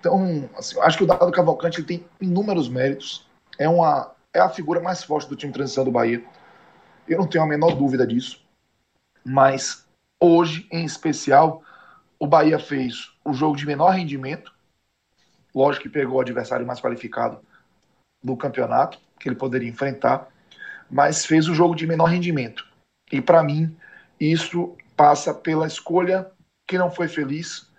Então, assim, acho que o Dado Cavalcante ele tem inúmeros méritos. É, uma, é a figura mais forte do time de transição do Bahia. Eu não tenho a menor dúvida disso. Mas hoje, em especial, o Bahia fez o jogo de menor rendimento. Lógico que pegou o adversário mais qualificado do campeonato, que ele poderia enfrentar, mas fez o jogo de menor rendimento. E para mim, isso passa pela escolha que não foi feliz,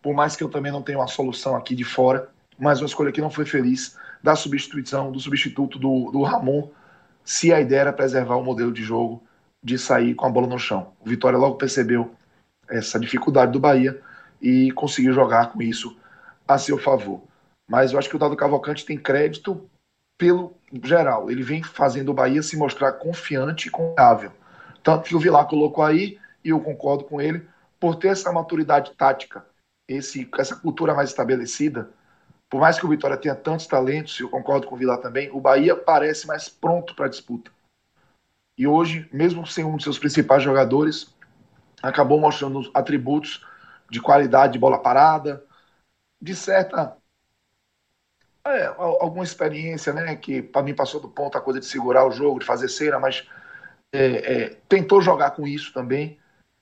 por mais que eu também não tenha uma solução aqui de fora, mas uma escolha que não foi feliz da substituição, do substituto do, do Ramon, se a ideia era preservar o modelo de jogo de sair com a bola no chão. O Vitória logo percebeu essa dificuldade do Bahia e conseguiu jogar com isso a seu favor. Mas eu acho que o Dado Cavalcante tem crédito pelo geral. Ele vem fazendo o Bahia se mostrar confiante e confiável. Tanto que o Vilar colocou aí, e eu concordo com ele, por ter essa maturidade tática, esse, essa cultura mais estabelecida. Por mais que o Vitória tenha tantos talentos, eu concordo com o Vilar também, o Bahia parece mais pronto para a disputa. E hoje, mesmo sem um de seus principais jogadores, acabou mostrando atributos de qualidade de bola parada, de certa é, alguma experiência, né, que para mim passou do ponto a coisa de segurar o jogo, de fazer cera, mas é, é, tentou jogar com isso também,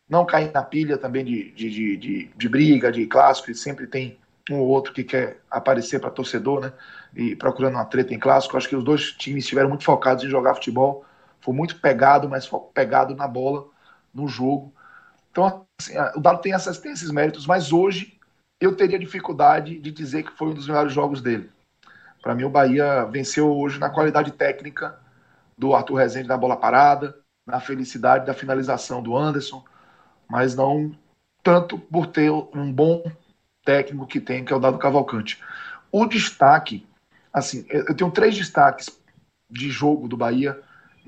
não cair na pilha também de, de, de, de, de briga, de clássico, e sempre tem um ou outro que quer aparecer para torcedor, né, e procurando uma treta em clássico. Acho que os dois times estiveram muito focados em jogar futebol, foi muito pegado, mas pegado na bola, no jogo. Então, assim, o Dado tem, essas, tem esses méritos, mas hoje eu teria dificuldade de dizer que foi um dos melhores jogos dele. Para mim, o Bahia venceu hoje na qualidade técnica do Arthur Rezende na bola parada, na felicidade da finalização do Anderson, mas não tanto por ter um bom técnico que tem, que é o Dado Cavalcante. O destaque, assim, eu tenho três destaques de jogo do Bahia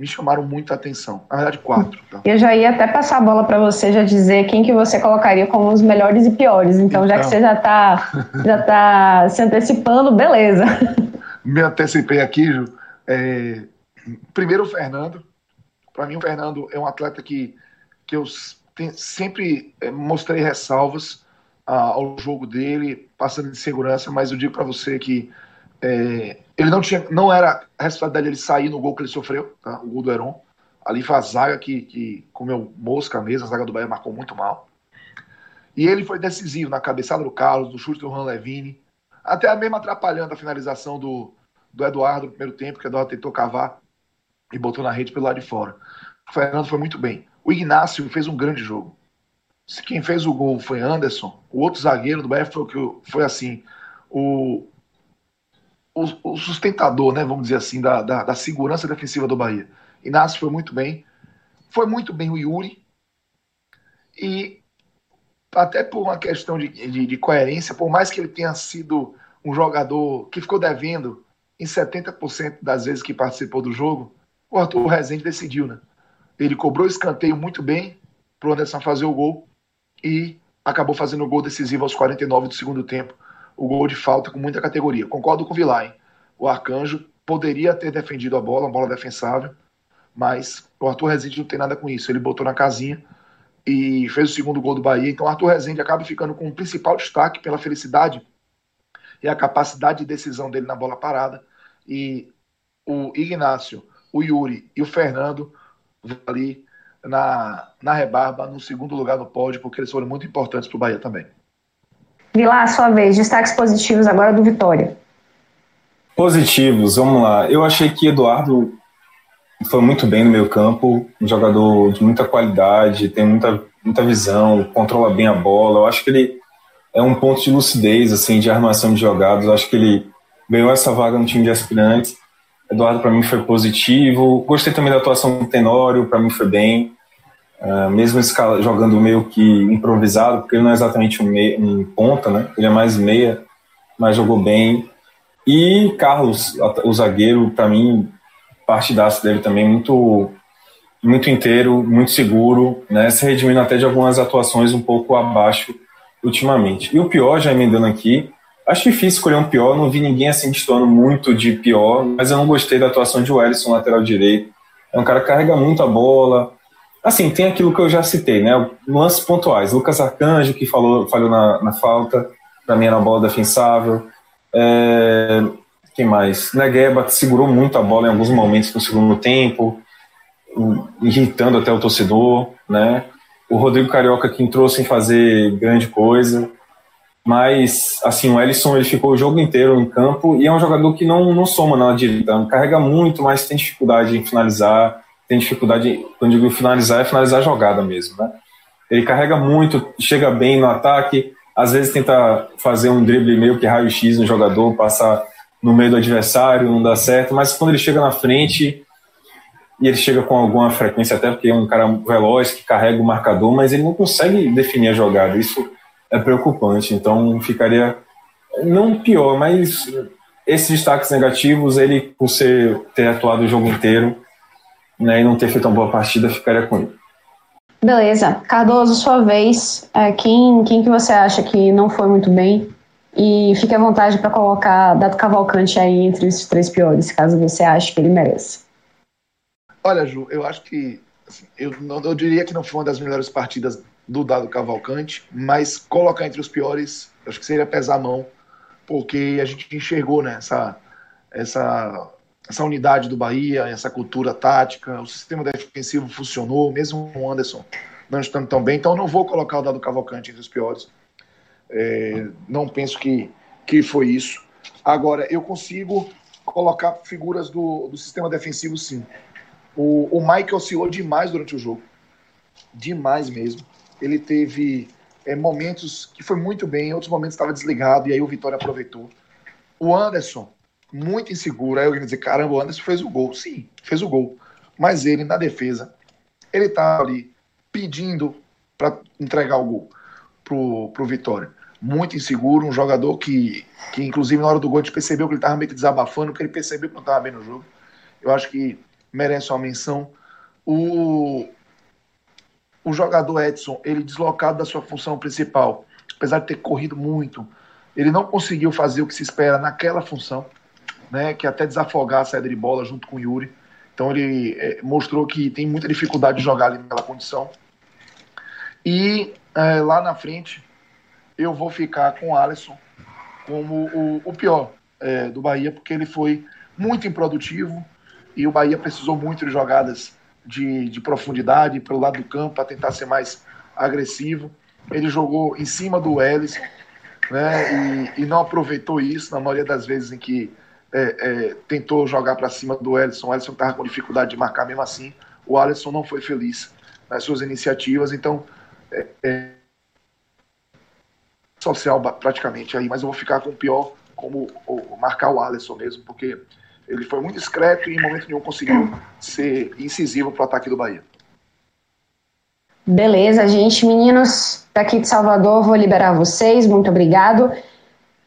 me chamaram muita atenção. Na verdade, quatro. Tá? Eu já ia até passar a bola para você, já dizer quem que você colocaria como os melhores e piores. Então, então já que então. você já está já tá se antecipando, beleza. Me antecipei aqui, Ju. É, primeiro, o Fernando. Para mim, o Fernando é um atleta que, que eu sempre é, mostrei ressalvas ao jogo dele, passando de segurança, mas eu digo para você que é, ele não tinha, não era a responsabilidade dele sair no gol que ele sofreu, tá? o gol do Heron. Ali foi a zaga que, que comeu mosca mesmo, a zaga do Bahia marcou muito mal. E ele foi decisivo na cabeçada do Carlos, no chute do Juan Levine, até mesmo atrapalhando a finalização do, do Eduardo no primeiro tempo, que o Eduardo tentou cavar e botou na rede pelo lado de fora. O Fernando foi muito bem. O Ignácio fez um grande jogo. Quem fez o gol foi Anderson. O outro zagueiro do Bahia foi, foi assim. O, o, o sustentador, né, vamos dizer assim, da, da, da, segurança defensiva do Bahia. Inácio foi muito bem. Foi muito bem o Yuri. E até por uma questão de, de, de coerência, por mais que ele tenha sido um jogador que ficou devendo em 70% das vezes que participou do jogo, o Arthur Rezende decidiu, né? Ele cobrou escanteio muito bem para o Anderson fazer o gol e acabou fazendo o gol decisivo aos 49 do segundo tempo o gol de falta com muita categoria. Concordo com o Vilar, hein? O Arcanjo poderia ter defendido a bola, uma bola defensável, mas o Arthur Rezende não tem nada com isso. Ele botou na casinha e fez o segundo gol do Bahia. Então o Arthur Rezende acaba ficando com o principal destaque pela felicidade e a capacidade de decisão dele na bola parada. E o Ignácio, o Yuri e o Fernando ali na, na rebarba, no segundo lugar no pódio, porque eles foram muito importantes para o Bahia também. Vilar, sua vez, destaques positivos agora do Vitória. Positivos, vamos lá. Eu achei que Eduardo foi muito bem no meio campo, um jogador de muita qualidade, tem muita, muita visão, controla bem a bola. Eu acho que ele é um ponto de lucidez, assim, de armação de jogadas. Eu acho que ele ganhou essa vaga no time de aspirantes. Eduardo, para mim, foi positivo. Gostei também da atuação do Tenório, para mim foi bem. Uh, mesmo escala, jogando meio que improvisado, porque ele não é exatamente um, meia, um ponta, né? Ele é mais meia, mas jogou bem. E Carlos, o zagueiro, para mim, partidaço dele também muito muito inteiro, muito seguro, né? Se redimindo até de algumas atuações um pouco abaixo ultimamente. E o pior, já emendando aqui, acho difícil escolher um pior, não vi ninguém assim destoando muito de pior, mas eu não gostei da atuação de Wellison, lateral direito. É um cara que carrega muito a bola. Assim, tem aquilo que eu já citei, né? Lances pontuais. Lucas Arcanjo, que falou, falhou na, na falta, para mim era uma bola defensável. É, quem mais? Negueba segurou muito a bola em alguns momentos no segundo tempo, irritando até o torcedor, né? O Rodrigo Carioca que entrou sem fazer grande coisa. Mas, assim, o Ellison ele ficou o jogo inteiro em campo e é um jogador que não, não soma na direita. Carrega muito, mas tem dificuldade em finalizar. Tem dificuldade, quando digo finalizar, é finalizar a jogada mesmo, né? Ele carrega muito, chega bem no ataque, às vezes tenta fazer um drible meio que raio-x no jogador, passar no meio do adversário, não dá certo, mas quando ele chega na frente, e ele chega com alguma frequência, até porque é um cara veloz que carrega o marcador, mas ele não consegue definir a jogada. Isso é preocupante. Então ficaria não pior, mas esses destaques negativos, ele por ser ter atuado o jogo inteiro, né, e não ter feito uma boa partida, ficaria com ele. Beleza. Cardoso, sua vez. É, quem, quem que você acha que não foi muito bem? E fique à vontade para colocar Dado Cavalcante aí entre os três piores, caso você ache que ele merece. Olha, Ju, eu acho que assim, eu, não, eu diria que não foi uma das melhores partidas do Dado Cavalcante, mas colocar entre os piores, acho que seria pesar a mão, porque a gente enxergou né, essa, essa, essa unidade do Bahia, essa cultura tática, o sistema defensivo funcionou, mesmo o Anderson não estando tão bem, então não vou colocar o Dado Cavalcante entre os piores. É, não penso que, que foi isso. Agora, eu consigo colocar figuras do, do sistema defensivo, sim. O, o Mike oscilou demais durante o jogo. Demais mesmo ele teve é, momentos que foi muito bem, em outros momentos estava desligado, e aí o Vitória aproveitou. O Anderson, muito inseguro, aí alguém dizer, caramba, o Anderson fez o gol. Sim, fez o gol. Mas ele, na defesa, ele tá ali pedindo para entregar o gol pro, pro Vitória. Muito inseguro, um jogador que, que inclusive na hora do gol a gente percebeu que ele estava meio que desabafando, que ele percebeu que não estava bem no jogo. Eu acho que merece uma menção. O, o jogador Edson, ele deslocado da sua função principal, apesar de ter corrido muito, ele não conseguiu fazer o que se espera naquela função, né, que é até desafogar a saída de bola junto com o Yuri. Então ele é, mostrou que tem muita dificuldade de jogar ali naquela condição. E é, lá na frente, eu vou ficar com o Alisson como o, o pior é, do Bahia, porque ele foi muito improdutivo e o Bahia precisou muito de jogadas de, de profundidade pelo lado do campo para tentar ser mais agressivo. Ele jogou em cima do Ellis né, e, e, não aproveitou isso na maioria das vezes em que é, é, tentou jogar para cima do Ellison. O Ellison estava com dificuldade de marcar mesmo assim. O Alisson não foi feliz nas suas iniciativas, então é, é, social praticamente aí, mas eu vou ficar com o pior como o, marcar o Alisson mesmo, porque ele foi muito discreto e em momento nenhum conseguiu ser incisivo para o ataque do Bahia. Beleza, gente. Meninos daqui de Salvador, vou liberar vocês. Muito obrigado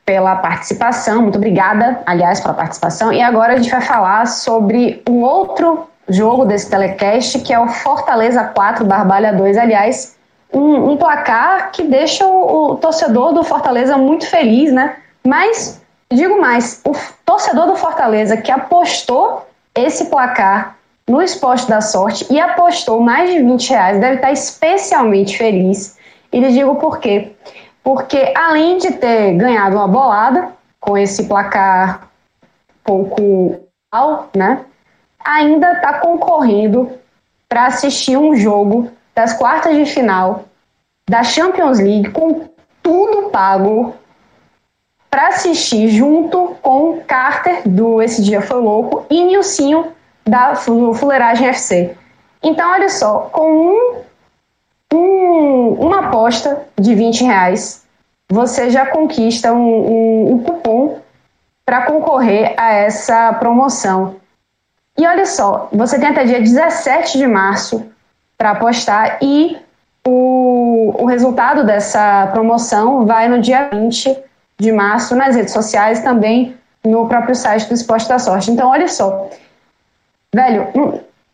pela participação. Muito obrigada, aliás, pela participação. E agora a gente vai falar sobre o outro jogo desse telecast, que é o Fortaleza 4, Barbalha 2. Aliás, um, um placar que deixa o, o torcedor do Fortaleza muito feliz, né? Mas Digo mais, o torcedor do Fortaleza que apostou esse placar no esporte da sorte e apostou mais de 20 reais deve estar especialmente feliz. E lhe digo por quê. Porque além de ter ganhado uma bolada com esse placar pouco alto, né? Ainda está concorrendo para assistir um jogo das quartas de final da Champions League com tudo pago para assistir junto com Carter, do Esse Dia Foi Louco, e Nilcinho, da Fuleiragem FC. Então, olha só, com um, um, uma aposta de 20 reais, você já conquista um, um, cupom para concorrer a essa promoção. E olha só, você tem até dia 17 de março para apostar e o, o resultado dessa promoção vai no dia 20 de março nas redes sociais também no próprio site do Esporte da Sorte. Então, olha só, velho,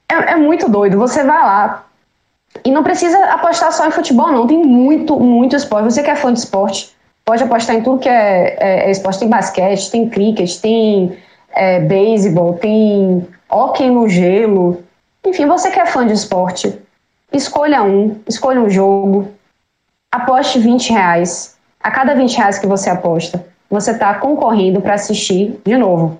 é, é muito doido. Você vai lá e não precisa apostar só em futebol, não. Tem muito, muito esporte. Você que é fã de esporte, pode apostar em tudo que é, é, é esporte. Tem basquete, tem cricket, tem é, beisebol, tem hóquei no gelo, Enfim, você que é fã de esporte, escolha um, escolha um jogo, aposte 20 reais. A cada 20 reais que você aposta, você está concorrendo para assistir, de novo,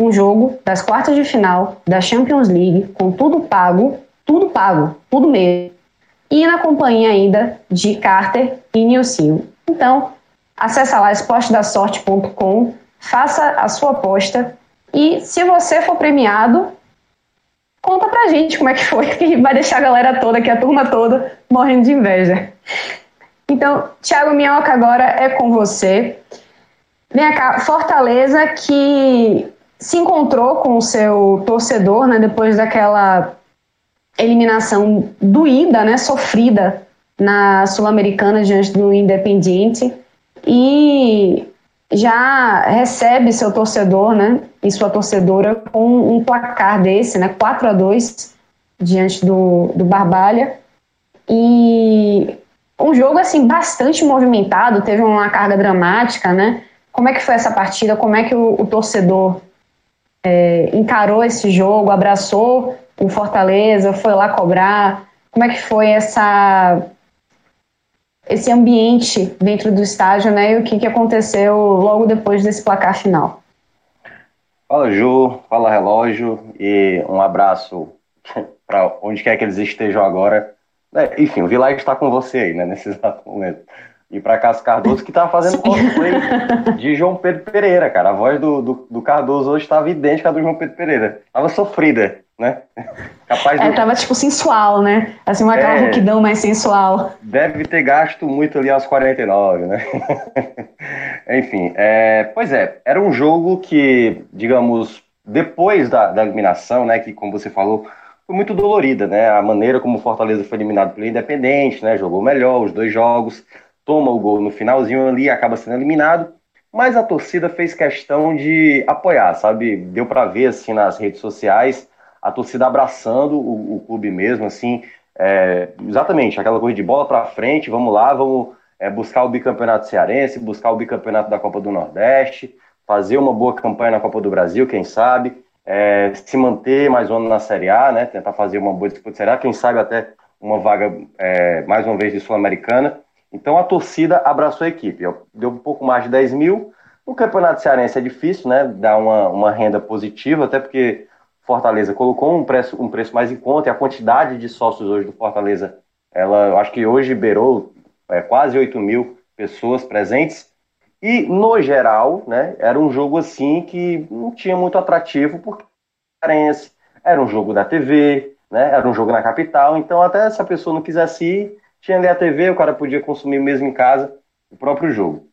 um jogo das quartas de final da Champions League, com tudo pago, tudo pago, tudo mesmo. E na companhia ainda de Carter e Nilcinho. Então, acessa lá esportedasorte.com, faça a sua aposta e se você for premiado, conta pra gente como é que foi, que vai deixar a galera toda aqui, a turma toda, morrendo de inveja. Então, Thiago Minhoca, agora é com você. Vem cá, Fortaleza que se encontrou com o seu torcedor, né, depois daquela eliminação doída, né, sofrida na Sul-Americana diante do Independiente e já recebe seu torcedor, né, e sua torcedora com um placar desse, né, 4 a 2 diante do, do Barbalha e um jogo assim bastante movimentado, teve uma carga dramática, né? Como é que foi essa partida? Como é que o, o torcedor é, encarou esse jogo, abraçou o Fortaleza, foi lá cobrar? Como é que foi essa esse ambiente dentro do estádio, né? E o que, que aconteceu logo depois desse placar final? Fala Ju, fala relógio e um abraço para onde quer que eles estejam agora. É, enfim, o Vilar está com você aí, né, nesse exato momento. E para Cássio Cardoso, que tá fazendo cosplay de João Pedro Pereira, cara. A voz do, do, do Cardoso hoje estava idêntica à do João Pedro Pereira. Tava sofrida, né? Capaz é, tava tipo sensual, né? Assim, uma aquela é, rouquidão mais sensual. Deve ter gasto muito ali aos 49, né? Enfim, é, pois é, era um jogo que, digamos, depois da, da eliminação, né, que como você falou, foi muito dolorida, né? A maneira como o Fortaleza foi eliminado pelo Independente, né? Jogou melhor os dois jogos, toma o gol no finalzinho ali, acaba sendo eliminado. Mas a torcida fez questão de apoiar, sabe? Deu para ver assim nas redes sociais a torcida abraçando o, o clube mesmo, assim, é, exatamente aquela coisa de bola para frente, vamos lá, vamos é, buscar o bicampeonato cearense, buscar o bicampeonato da Copa do Nordeste, fazer uma boa campanha na Copa do Brasil, quem sabe é, se manter mais um ano na Série A, né? Tentar fazer uma boa disputa A, quem sabe até uma vaga, é, mais uma vez, de Sul-Americana. Então a torcida abraçou a equipe. Deu um pouco mais de 10 mil. No Campeonato Cearense é difícil, né? Dar uma, uma renda positiva, até porque Fortaleza colocou um preço, um preço mais em conta e a quantidade de sócios hoje do Fortaleza, ela acho que hoje beirou é, quase 8 mil pessoas presentes. E, no geral, né, era um jogo assim que não tinha muito atrativo, porque era um jogo da TV, né, era um jogo na capital, então até se a pessoa não quisesse ir, tinha ali a TV, o cara podia consumir mesmo em casa o próprio jogo.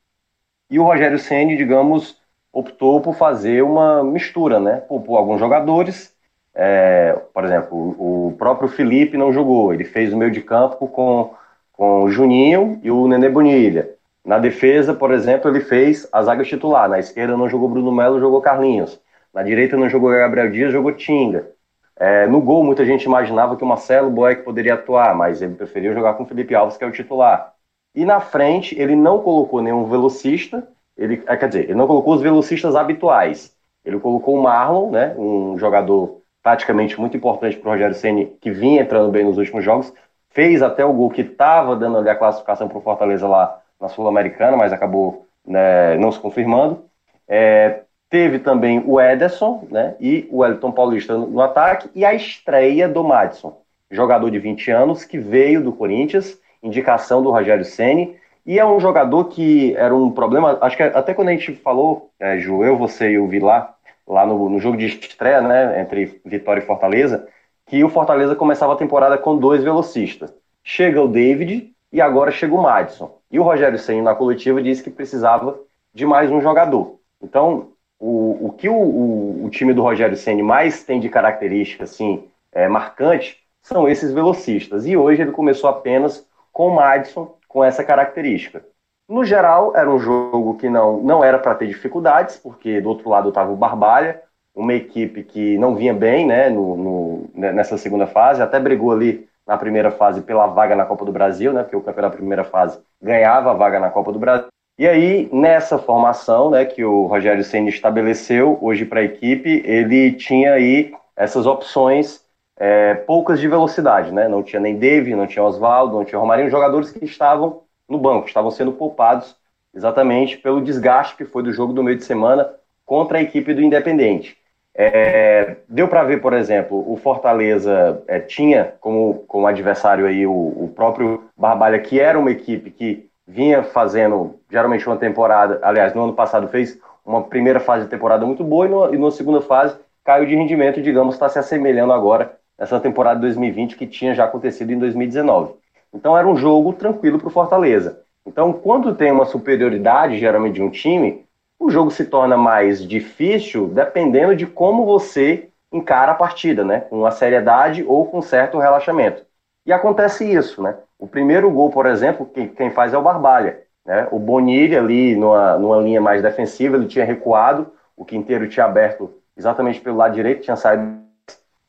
E o Rogério Ceni, digamos, optou por fazer uma mistura, né, por alguns jogadores, é, por exemplo, o próprio Felipe não jogou, ele fez o meio de campo com, com o Juninho e o Nenê Bonilha. Na defesa, por exemplo, ele fez a zaga titular. Na esquerda não jogou Bruno Melo, jogou Carlinhos. Na direita não jogou Gabriel Dias, jogou Tinga. É, no gol, muita gente imaginava que o Marcelo Boeck poderia atuar, mas ele preferiu jogar com o Felipe Alves, que é o titular. E na frente, ele não colocou nenhum velocista, ele, é, quer dizer, ele não colocou os velocistas habituais. Ele colocou o Marlon, né, um jogador praticamente muito importante para o Rogério Ceni que vinha entrando bem nos últimos jogos, fez até o gol que estava dando ali a classificação para o Fortaleza lá na Sul-Americana, mas acabou né, não se confirmando. É, teve também o Ederson né, e o Elton Paulista no, no, ataque e a estreia do Madison, jogador de 20 anos que veio do Corinthians, indicação do Rogério Ceni e é um jogador que era um problema, acho que até quando a gente falou, é, Ju, eu, você e o Vilar, lá no, no jogo de estreia, né, entre Vitória e Fortaleza, que o Fortaleza começava a temporada com dois velocistas. Chega o David e agora chega o Madison. E o Rogério Senna, na coletiva, disse que precisava de mais um jogador. Então, o, o que o, o, o time do Rogério Senna mais tem de característica assim, é, marcante são esses velocistas. E hoje ele começou apenas com o Madison com essa característica. No geral, era um jogo que não, não era para ter dificuldades, porque do outro lado estava o Barbalha, uma equipe que não vinha bem né, no, no, nessa segunda fase, até brigou ali na primeira fase pela vaga na Copa do Brasil, né, porque o campeão da primeira fase ganhava a vaga na Copa do Brasil. E aí, nessa formação né, que o Rogério Senna estabeleceu hoje para a equipe, ele tinha aí essas opções é, poucas de velocidade, né? Não tinha nem Dave, não tinha Oswaldo, não tinha Romarinho, jogadores que estavam no banco, estavam sendo poupados exatamente pelo desgaste que foi do jogo do meio de semana contra a equipe do Independente. É, deu para ver, por exemplo, o Fortaleza é, tinha como, como adversário aí o, o, próprio Barbalha, que era uma equipe que vinha fazendo geralmente uma temporada, aliás, no ano passado fez uma primeira fase de temporada muito boa e, no, e na segunda fase caiu de rendimento, digamos, está se assemelhando agora nessa temporada de 2020 que tinha já acontecido em 2019. Então era um jogo tranquilo para o Fortaleza. Então, quando tem uma superioridade, geralmente, de um time, o jogo se torna mais difícil dependendo de como você encara a partida, né? Com uma seriedade ou com certo relaxamento. E acontece isso, né? O primeiro gol, por exemplo, quem, faz é o Barbalha. Né? O Bonilha ali numa, numa linha mais defensiva, ele tinha recuado, o Quinteiro tinha aberto exatamente pelo lado direito, tinha saído.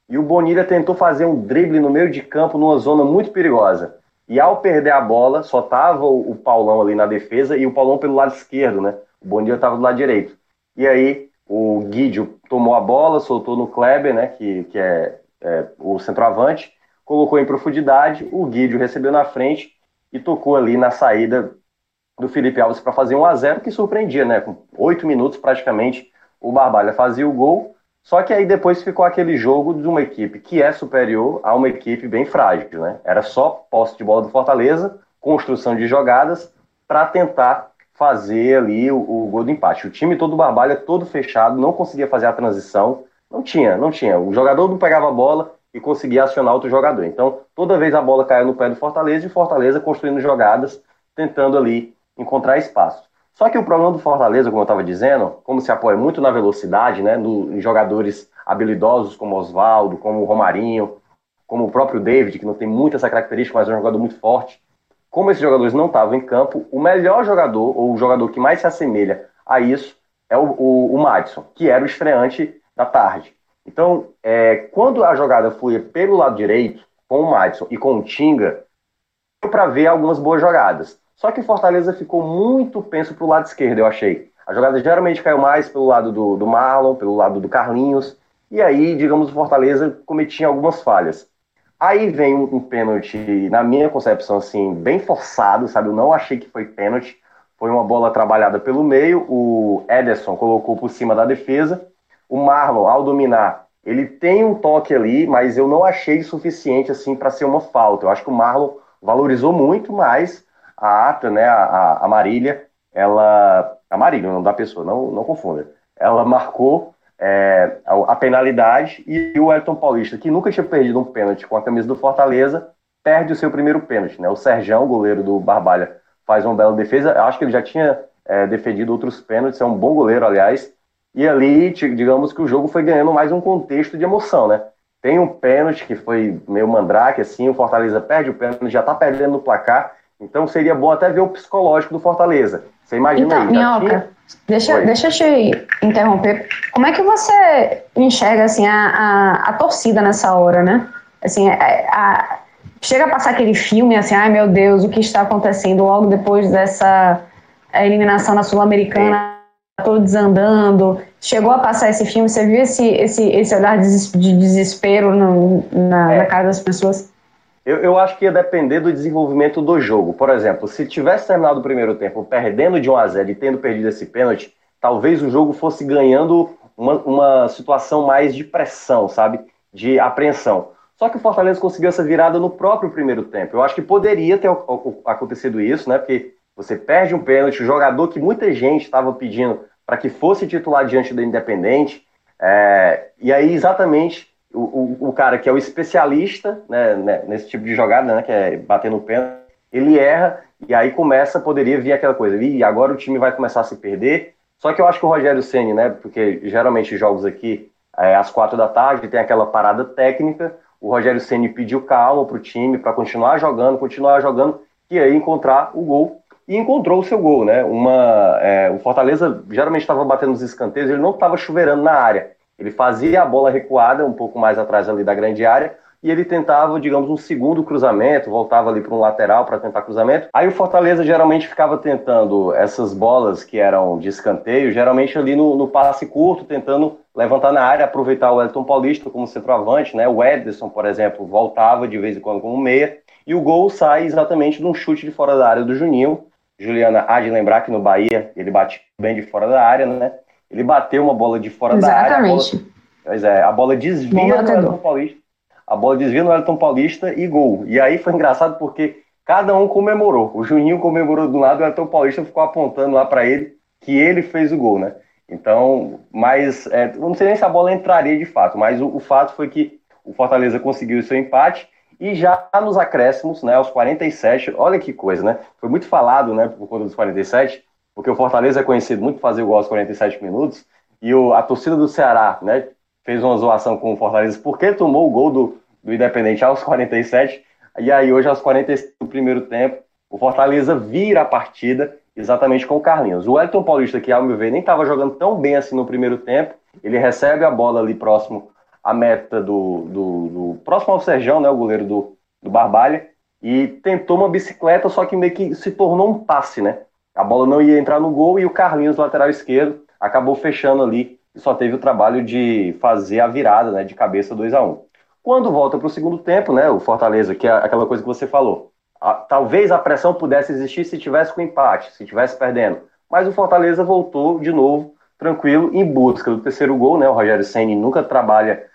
E o Bonilha tentou fazer um drible no meio de campo numa zona muito perigosa. E ao perder a bola, só tava o Paulão ali na defesa e o Paulão pelo lado esquerdo, né? O Bonilha estava do lado direito. E aí o Guidio tomou a bola, soltou no Kleber, né, que, que é, é o centroavante, colocou em profundidade, o Guidio recebeu na frente e tocou ali na saída do Felipe Alves para fazer 1 a 0 que surpreendia, né? Com oito minutos praticamente o Barbalha fazia o gol, só que aí depois ficou aquele jogo de uma equipe que é superior a uma equipe bem frágil, né? Era só posse de bola do Fortaleza, construção de jogadas para tentar fazer ali o, o, gol do empate. O time todo barbalha, todo fechado, não conseguia fazer a transição. Não tinha, não tinha. O jogador não pegava a bola e conseguia acionar outro jogador. Então, toda vez a bola caía no pé do Fortaleza e o Fortaleza construindo jogadas, tentando ali encontrar espaço. Só que o problema do Fortaleza, como eu estava dizendo, como se apoia muito na velocidade, né, no, em jogadores habilidosos como Oswaldo, como o Romarinho, como o próprio David, que não tem muita essa característica, mas é um jogador muito forte, como esses jogadores não estavam em campo, o melhor jogador, ou o jogador que mais se assemelha a isso, é o, o, o Madison, que era o estreante da tarde. Então, é, quando a jogada foi pelo lado direito, com o Madison e com o Tinga, deu para ver algumas boas jogadas. Só que o Fortaleza ficou muito penso para o lado esquerdo, eu achei. A jogada geralmente caiu mais pelo lado do, do Marlon, pelo lado do Carlinhos, e aí, digamos, o Fortaleza cometia algumas falhas. Aí vem um, um, pênalti, na minha concepção, assim, bem forçado, sabe? Eu não achei que foi pênalti. Foi uma bola trabalhada pelo meio. O Ederson colocou por cima da defesa. O Marlon, ao dominar, ele tem um toque ali, mas eu não achei suficiente assim para ser uma falta. Eu acho que o Marlon valorizou muito, mas a ata, né, a, a Marília, ela. A Marília, não da pessoa, não, não confunda. Ela marcou é, a, penalidade e o Elton Paulista, que nunca tinha perdido um pênalti com a camisa do Fortaleza, perde o seu primeiro pênalti. Né? O Serjão, goleiro do Barbalha, faz uma bela defesa. Eu acho que ele já tinha é, defendido outros pênaltis, é um bom goleiro, aliás. E ali, digamos que o jogo foi ganhando mais um contexto de emoção, né? Tem um pênalti que foi meio mandrake, assim, o Fortaleza perde o pênalti, já tá perdendo no placar. Então seria bom até ver o psicológico do Fortaleza. Você imagina então, aí. Minhoca, tinha... deixa, deixa eu te interromper. Como é que você enxerga assim, a, a, a torcida nessa hora, né? Assim, a, é, a, chega a passar aquele filme assim, ai meu Deus, o que está acontecendo logo depois dessa eliminação na Sul-Americana, todo desandando. Chegou a passar esse filme, você viu esse, esse, esse olhar de desespero no, na, é. na cara das pessoas? Eu, eu, acho que ia depender do desenvolvimento do jogo. Por exemplo, se tivesse terminado o primeiro tempo perdendo de 1 a 0 e tendo perdido esse pênalti, talvez o jogo fosse ganhando uma, uma situação mais de pressão, sabe? De apreensão. Só que o Fortaleza conseguiu essa virada no próprio primeiro tempo. Eu acho que poderia ter acontecido isso, né? Porque você perde um pênalti, o jogador que muita gente estava pedindo para que fosse titular diante do Independente. É, e aí, exatamente, o, o, o, cara que é o especialista né, né, nesse tipo de jogada, né, que é bater no pênalti, ele erra e aí começa, poderia vir aquela coisa, e agora o time vai começar a se perder. Só que eu acho que o Rogério Ceni, né, porque geralmente jogos aqui é, às quatro da tarde tem aquela parada técnica, o Rogério Ceni pediu calma para o time para continuar jogando, continuar jogando e aí encontrar o gol e encontrou o seu gol, né? Uma, é, o Fortaleza geralmente estava batendo nos escanteios, ele não estava chuveirando na área. Ele fazia a bola recuada um pouco mais atrás ali da grande área e ele tentava, digamos, um segundo cruzamento, voltava ali para um lateral para tentar cruzamento. Aí o Fortaleza geralmente ficava tentando essas bolas que eram de escanteio, geralmente ali no, no passe curto, tentando levantar na área, aproveitar o Elton Paulista como centroavante, né? O Ederson, por exemplo, voltava de vez em quando como meia, e o gol sai exatamente de um chute de fora da área do Juninho. Juliana há de lembrar que no Bahia ele bate bem de fora da área, né? Ele bateu uma bola de fora exatamente. da área. Exatamente. Pois é, a bola desvia no Elton Paulista a bola desvia no Elton Paulista e gol. E aí foi engraçado porque cada um comemorou. O Juninho comemorou do lado, o Elton Paulista ficou apontando lá para ele que ele fez o gol, né? Então, mas é, não sei nem se a bola entraria de fato, mas o, o, fato foi que o Fortaleza conseguiu o seu empate e já nos acréscimos, né, aos 47, olha que coisa, né? Foi muito falado, né, por conta dos 47, porque o Fortaleza é conhecido muito por fazer o gol aos 47 minutos, e o, a torcida do Ceará, né, fez uma zoação com o Fortaleza porque tomou o gol do, do Independente aos 47. E aí, hoje, aos 45 do primeiro tempo, o Fortaleza vira a partida exatamente com o Carlinhos. O Elton Paulista, que ao meu ver nem estava jogando tão bem assim no primeiro tempo, ele recebe a bola ali próximo à meta do, do, do próximo ao Serjão, né, o goleiro do, do Barbalha, e tentou uma bicicleta, só que meio que se tornou um passe, né? A bola não ia entrar no gol e o Carlinhos, lateral esquerdo, acabou fechando ali e só teve o trabalho de fazer a virada, né, de cabeça 2 a 1 um. Quando volta para o segundo tempo, né, o Fortaleza, que é aquela coisa que você falou, a, talvez a pressão pudesse existir se tivesse com empate, se tivesse perdendo. Mas o Fortaleza voltou de novo, tranquilo, em busca do terceiro gol, né? O Rogério Senni nunca trabalha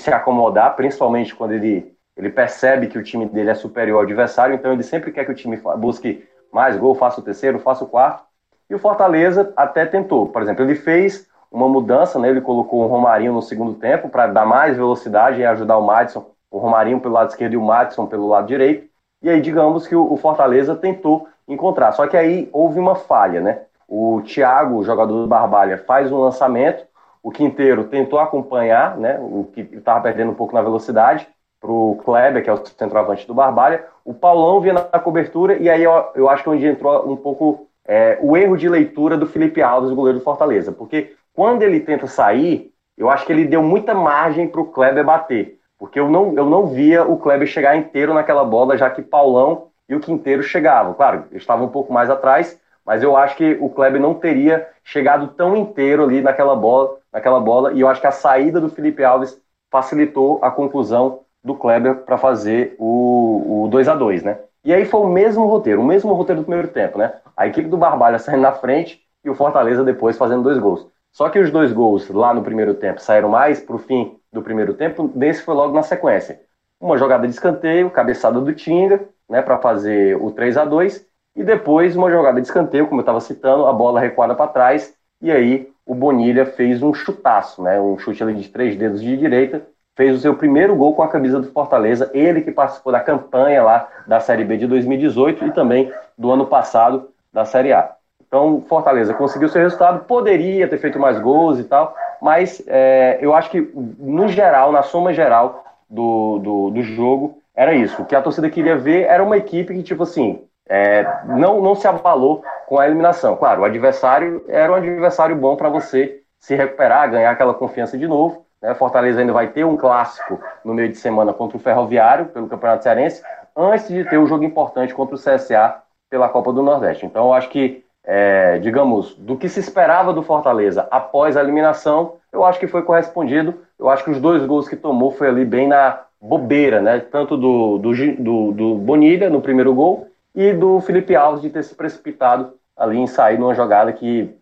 se acomodar, principalmente quando ele, ele percebe que o time dele é superior ao adversário, então ele sempre quer que o time busque mais gol, faça o terceiro, faça o quarto. E o Fortaleza até tentou. Por exemplo, ele fez uma mudança, né? Ele colocou o Romarinho no segundo tempo para dar mais velocidade e ajudar o Madison, o Romarinho pelo lado esquerdo e o Madison pelo lado direito. E aí, digamos que o Fortaleza tentou encontrar. Só que aí houve uma falha, né? O Thiago, jogador do Barbalha, faz um lançamento, o Quinteiro tentou acompanhar, né? O que estava perdendo um pouco na velocidade para o Kleber, que é o centroavante do Barbalha. O Paulão vinha na cobertura, e aí eu, eu acho que é onde entrou um pouco é, o erro de leitura do Felipe Alves, o goleiro do Fortaleza. Porque quando ele tenta sair, eu acho que ele deu muita margem para o Kleber bater. Porque eu não, eu não via o Kleber chegar inteiro naquela bola, já que Paulão e o Quinteiro chegavam. Claro, estavam um pouco mais atrás, mas eu acho que o Kleber não teria chegado tão inteiro ali naquela bola, naquela bola, e eu acho que a saída do Felipe Alves facilitou a conclusão do Kleber para fazer o, o 2 a 2 né? E aí foi o mesmo roteiro, o mesmo roteiro do primeiro tempo, né? A equipe do Barbalha saindo na frente e o Fortaleza depois fazendo dois gols. Só que os dois gols lá no primeiro tempo saíram mais para o fim do primeiro tempo, desse foi logo na sequência. Uma jogada de escanteio, cabeçada do Tinga, né, para fazer o 3 a 2 e depois uma jogada de escanteio, como eu estava citando, a bola recuada para trás, e aí o Bonilha fez um chutaço, né, um chute ali de três dedos de direita, fez o seu primeiro gol com a camisa do Fortaleza, ele que participou da campanha lá da Série B de 2018 e também do ano passado da Série A. Então, Fortaleza conseguiu seu resultado, poderia ter feito mais gols e tal, mas é, eu acho que, no geral, na soma geral do, do, do, jogo, era isso. O que a torcida queria ver era uma equipe que, tipo assim, é, não, não se abalou com a eliminação. Claro, o adversário era um adversário bom para você se recuperar, ganhar aquela confiança de novo. Né? Fortaleza ainda vai ter um clássico no meio de semana contra o Ferroviário, pelo Campeonato Cearense, antes de ter um jogo importante contra o CSA pela Copa do Nordeste. Então, eu acho que é, digamos, do que se esperava do Fortaleza após a eliminação, eu acho que foi correspondido. Eu acho que os dois gols que tomou foi ali bem na bobeira, né? Tanto do, do, do, do Bonilha no primeiro gol e do Felipe Alves de ter se precipitado ali em sair numa jogada que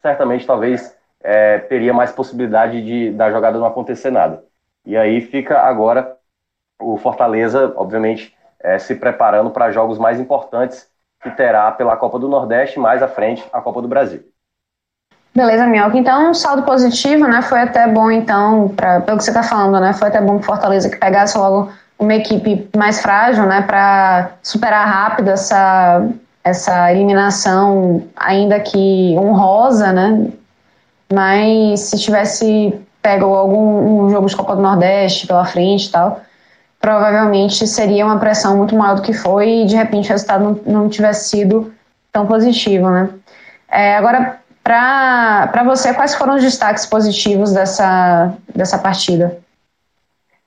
certamente talvez é, teria mais possibilidade de da jogada não acontecer nada. E aí fica agora o Fortaleza, obviamente, é, se preparando para jogos mais importantes que terá pela Copa do Nordeste mais à frente a Copa do Brasil. Beleza, Minhoca. Então, um saldo positivo, né? Foi até bom, então, pra, pelo que você está falando, né? Foi até bom que Fortaleza que pegasse logo uma equipe mais frágil, né? Para superar rápido essa, essa eliminação, ainda que honrosa, né? Mas se tivesse pego algum um jogo de Copa do Nordeste pela frente e tal, provavelmente seria uma pressão muito maior do que foi e de repente o resultado não, não tivesse sido tão positivo, né? É, agora, para você, quais foram os destaques positivos dessa, dessa partida?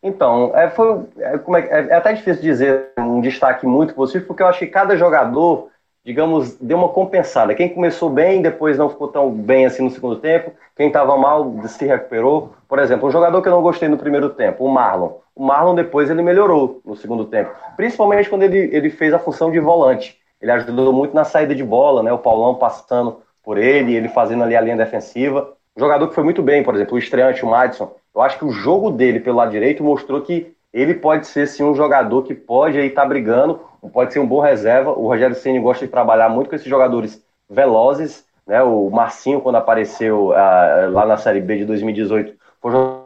Então, é, foi, é, é, é, é até difícil dizer um destaque muito positivo, porque eu acho que cada jogador, digamos, deu uma compensada. Quem começou bem, depois não ficou tão bem assim no segundo tempo. Quem estava mal se recuperou. Por exemplo, um jogador que eu não gostei no primeiro tempo, o Marlon. O Marlon depois ele melhorou no segundo tempo, principalmente quando ele, ele fez a função de volante. Ele ajudou muito na saída de bola, né? O Paulão passando por ele, ele fazendo ali a linha defensiva. Um jogador que foi muito bem, por exemplo, o estreante, o Madison. Eu acho que o jogo dele pelo lado direito mostrou que ele pode ser sim um jogador que pode aí estar tá brigando, pode ser um bom reserva. O Rogério Ceni gosta de trabalhar muito com esses jogadores velozes, né? O Marcinho quando apareceu uh, lá na Série B de 2018,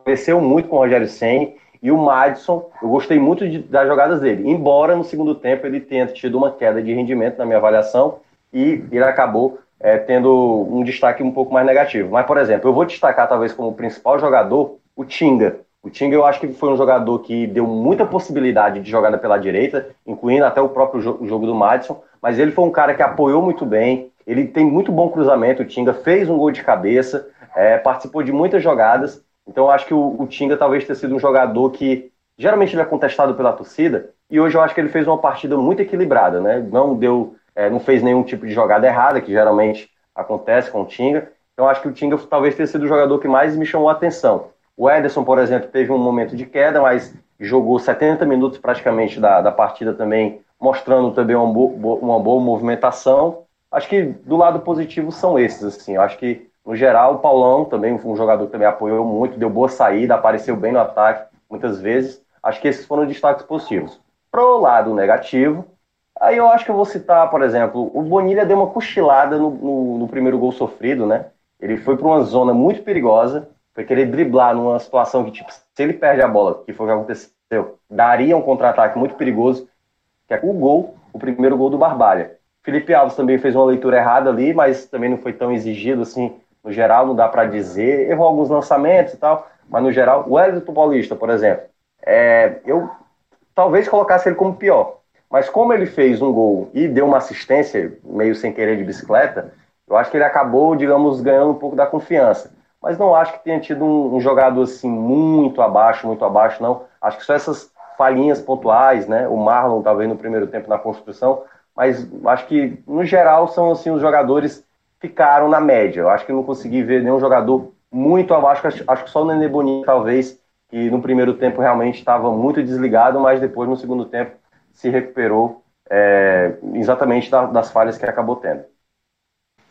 cresceu muito com o Rogério Ceni e o Madison, eu gostei muito de, das jogadas dele. Embora no segundo tempo ele tenha tido uma queda de rendimento na minha avaliação e ele acabou é, tendo um destaque um pouco mais negativo. Mas, por exemplo, eu vou destacar talvez como principal jogador o Tinga. O Tinga eu acho que foi um jogador que deu muita possibilidade de jogada pela direita, incluindo até o próprio jogo do Madison, mas ele foi um cara que apoiou muito bem, ele tem muito bom cruzamento, o Tinga fez um gol de cabeça, é, participou de muitas jogadas, então eu acho que o, o Tinga talvez tenha sido um jogador que geralmente ele é contestado pela torcida, e hoje eu acho que ele fez uma partida muito equilibrada, né? Não deu, é, não fez nenhum tipo de jogada errada, que geralmente acontece com o Tinga. Então acho que o Tinga talvez tenha sido o jogador que mais me chamou a atenção. O Ederson, por exemplo, teve um momento de queda, mas jogou 70 minutos praticamente da, da partida também, mostrando também uma, bo uma boa movimentação. Acho que do lado positivo são esses, assim. Acho que, no geral, o Paulão também foi um jogador que também apoiou muito, deu boa saída, apareceu bem no ataque muitas vezes. Acho que esses foram destaques positivos. Pro lado negativo, aí eu acho que eu vou citar, por exemplo, o Bonilha deu uma cochilada no, no, no primeiro gol sofrido, né? Ele foi para uma zona muito perigosa, foi querer driblar numa situação que, tipo, se ele perde a bola, que foi o que aconteceu, daria um contra-ataque muito perigoso, que é o gol, o primeiro gol do Barbalha. Felipe Alves também fez uma leitura errada ali, mas também não foi tão exigido assim, no geral, não dá para dizer. Errou alguns lançamentos e tal, mas no geral, o Wellington Paulista, por exemplo, é, eu talvez colocasse ele como pior. Mas como ele fez um gol e deu uma assistência, meio sem querer de bicicleta, eu acho que ele acabou, digamos, ganhando um pouco da confiança mas não acho que tenha tido um, um jogador assim muito abaixo, muito abaixo, não. Acho que só essas falhinhas pontuais, né? O Marlon talvez no primeiro tempo na construção, mas acho que no geral são assim os jogadores ficaram na média. Eu acho que não consegui ver nenhum jogador muito abaixo. Acho, acho que só o Nenê Boninho talvez que no primeiro tempo realmente estava muito desligado, mas depois no segundo tempo se recuperou é, exatamente da, das falhas que acabou tendo.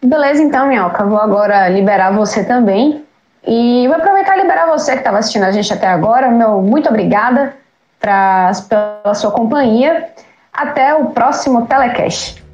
Beleza, então, Minhoca. Vou agora liberar você também. E vou aproveitar e liberar você que estava assistindo a gente até agora. Meu muito obrigada pra, pela sua companhia. Até o próximo Telecast.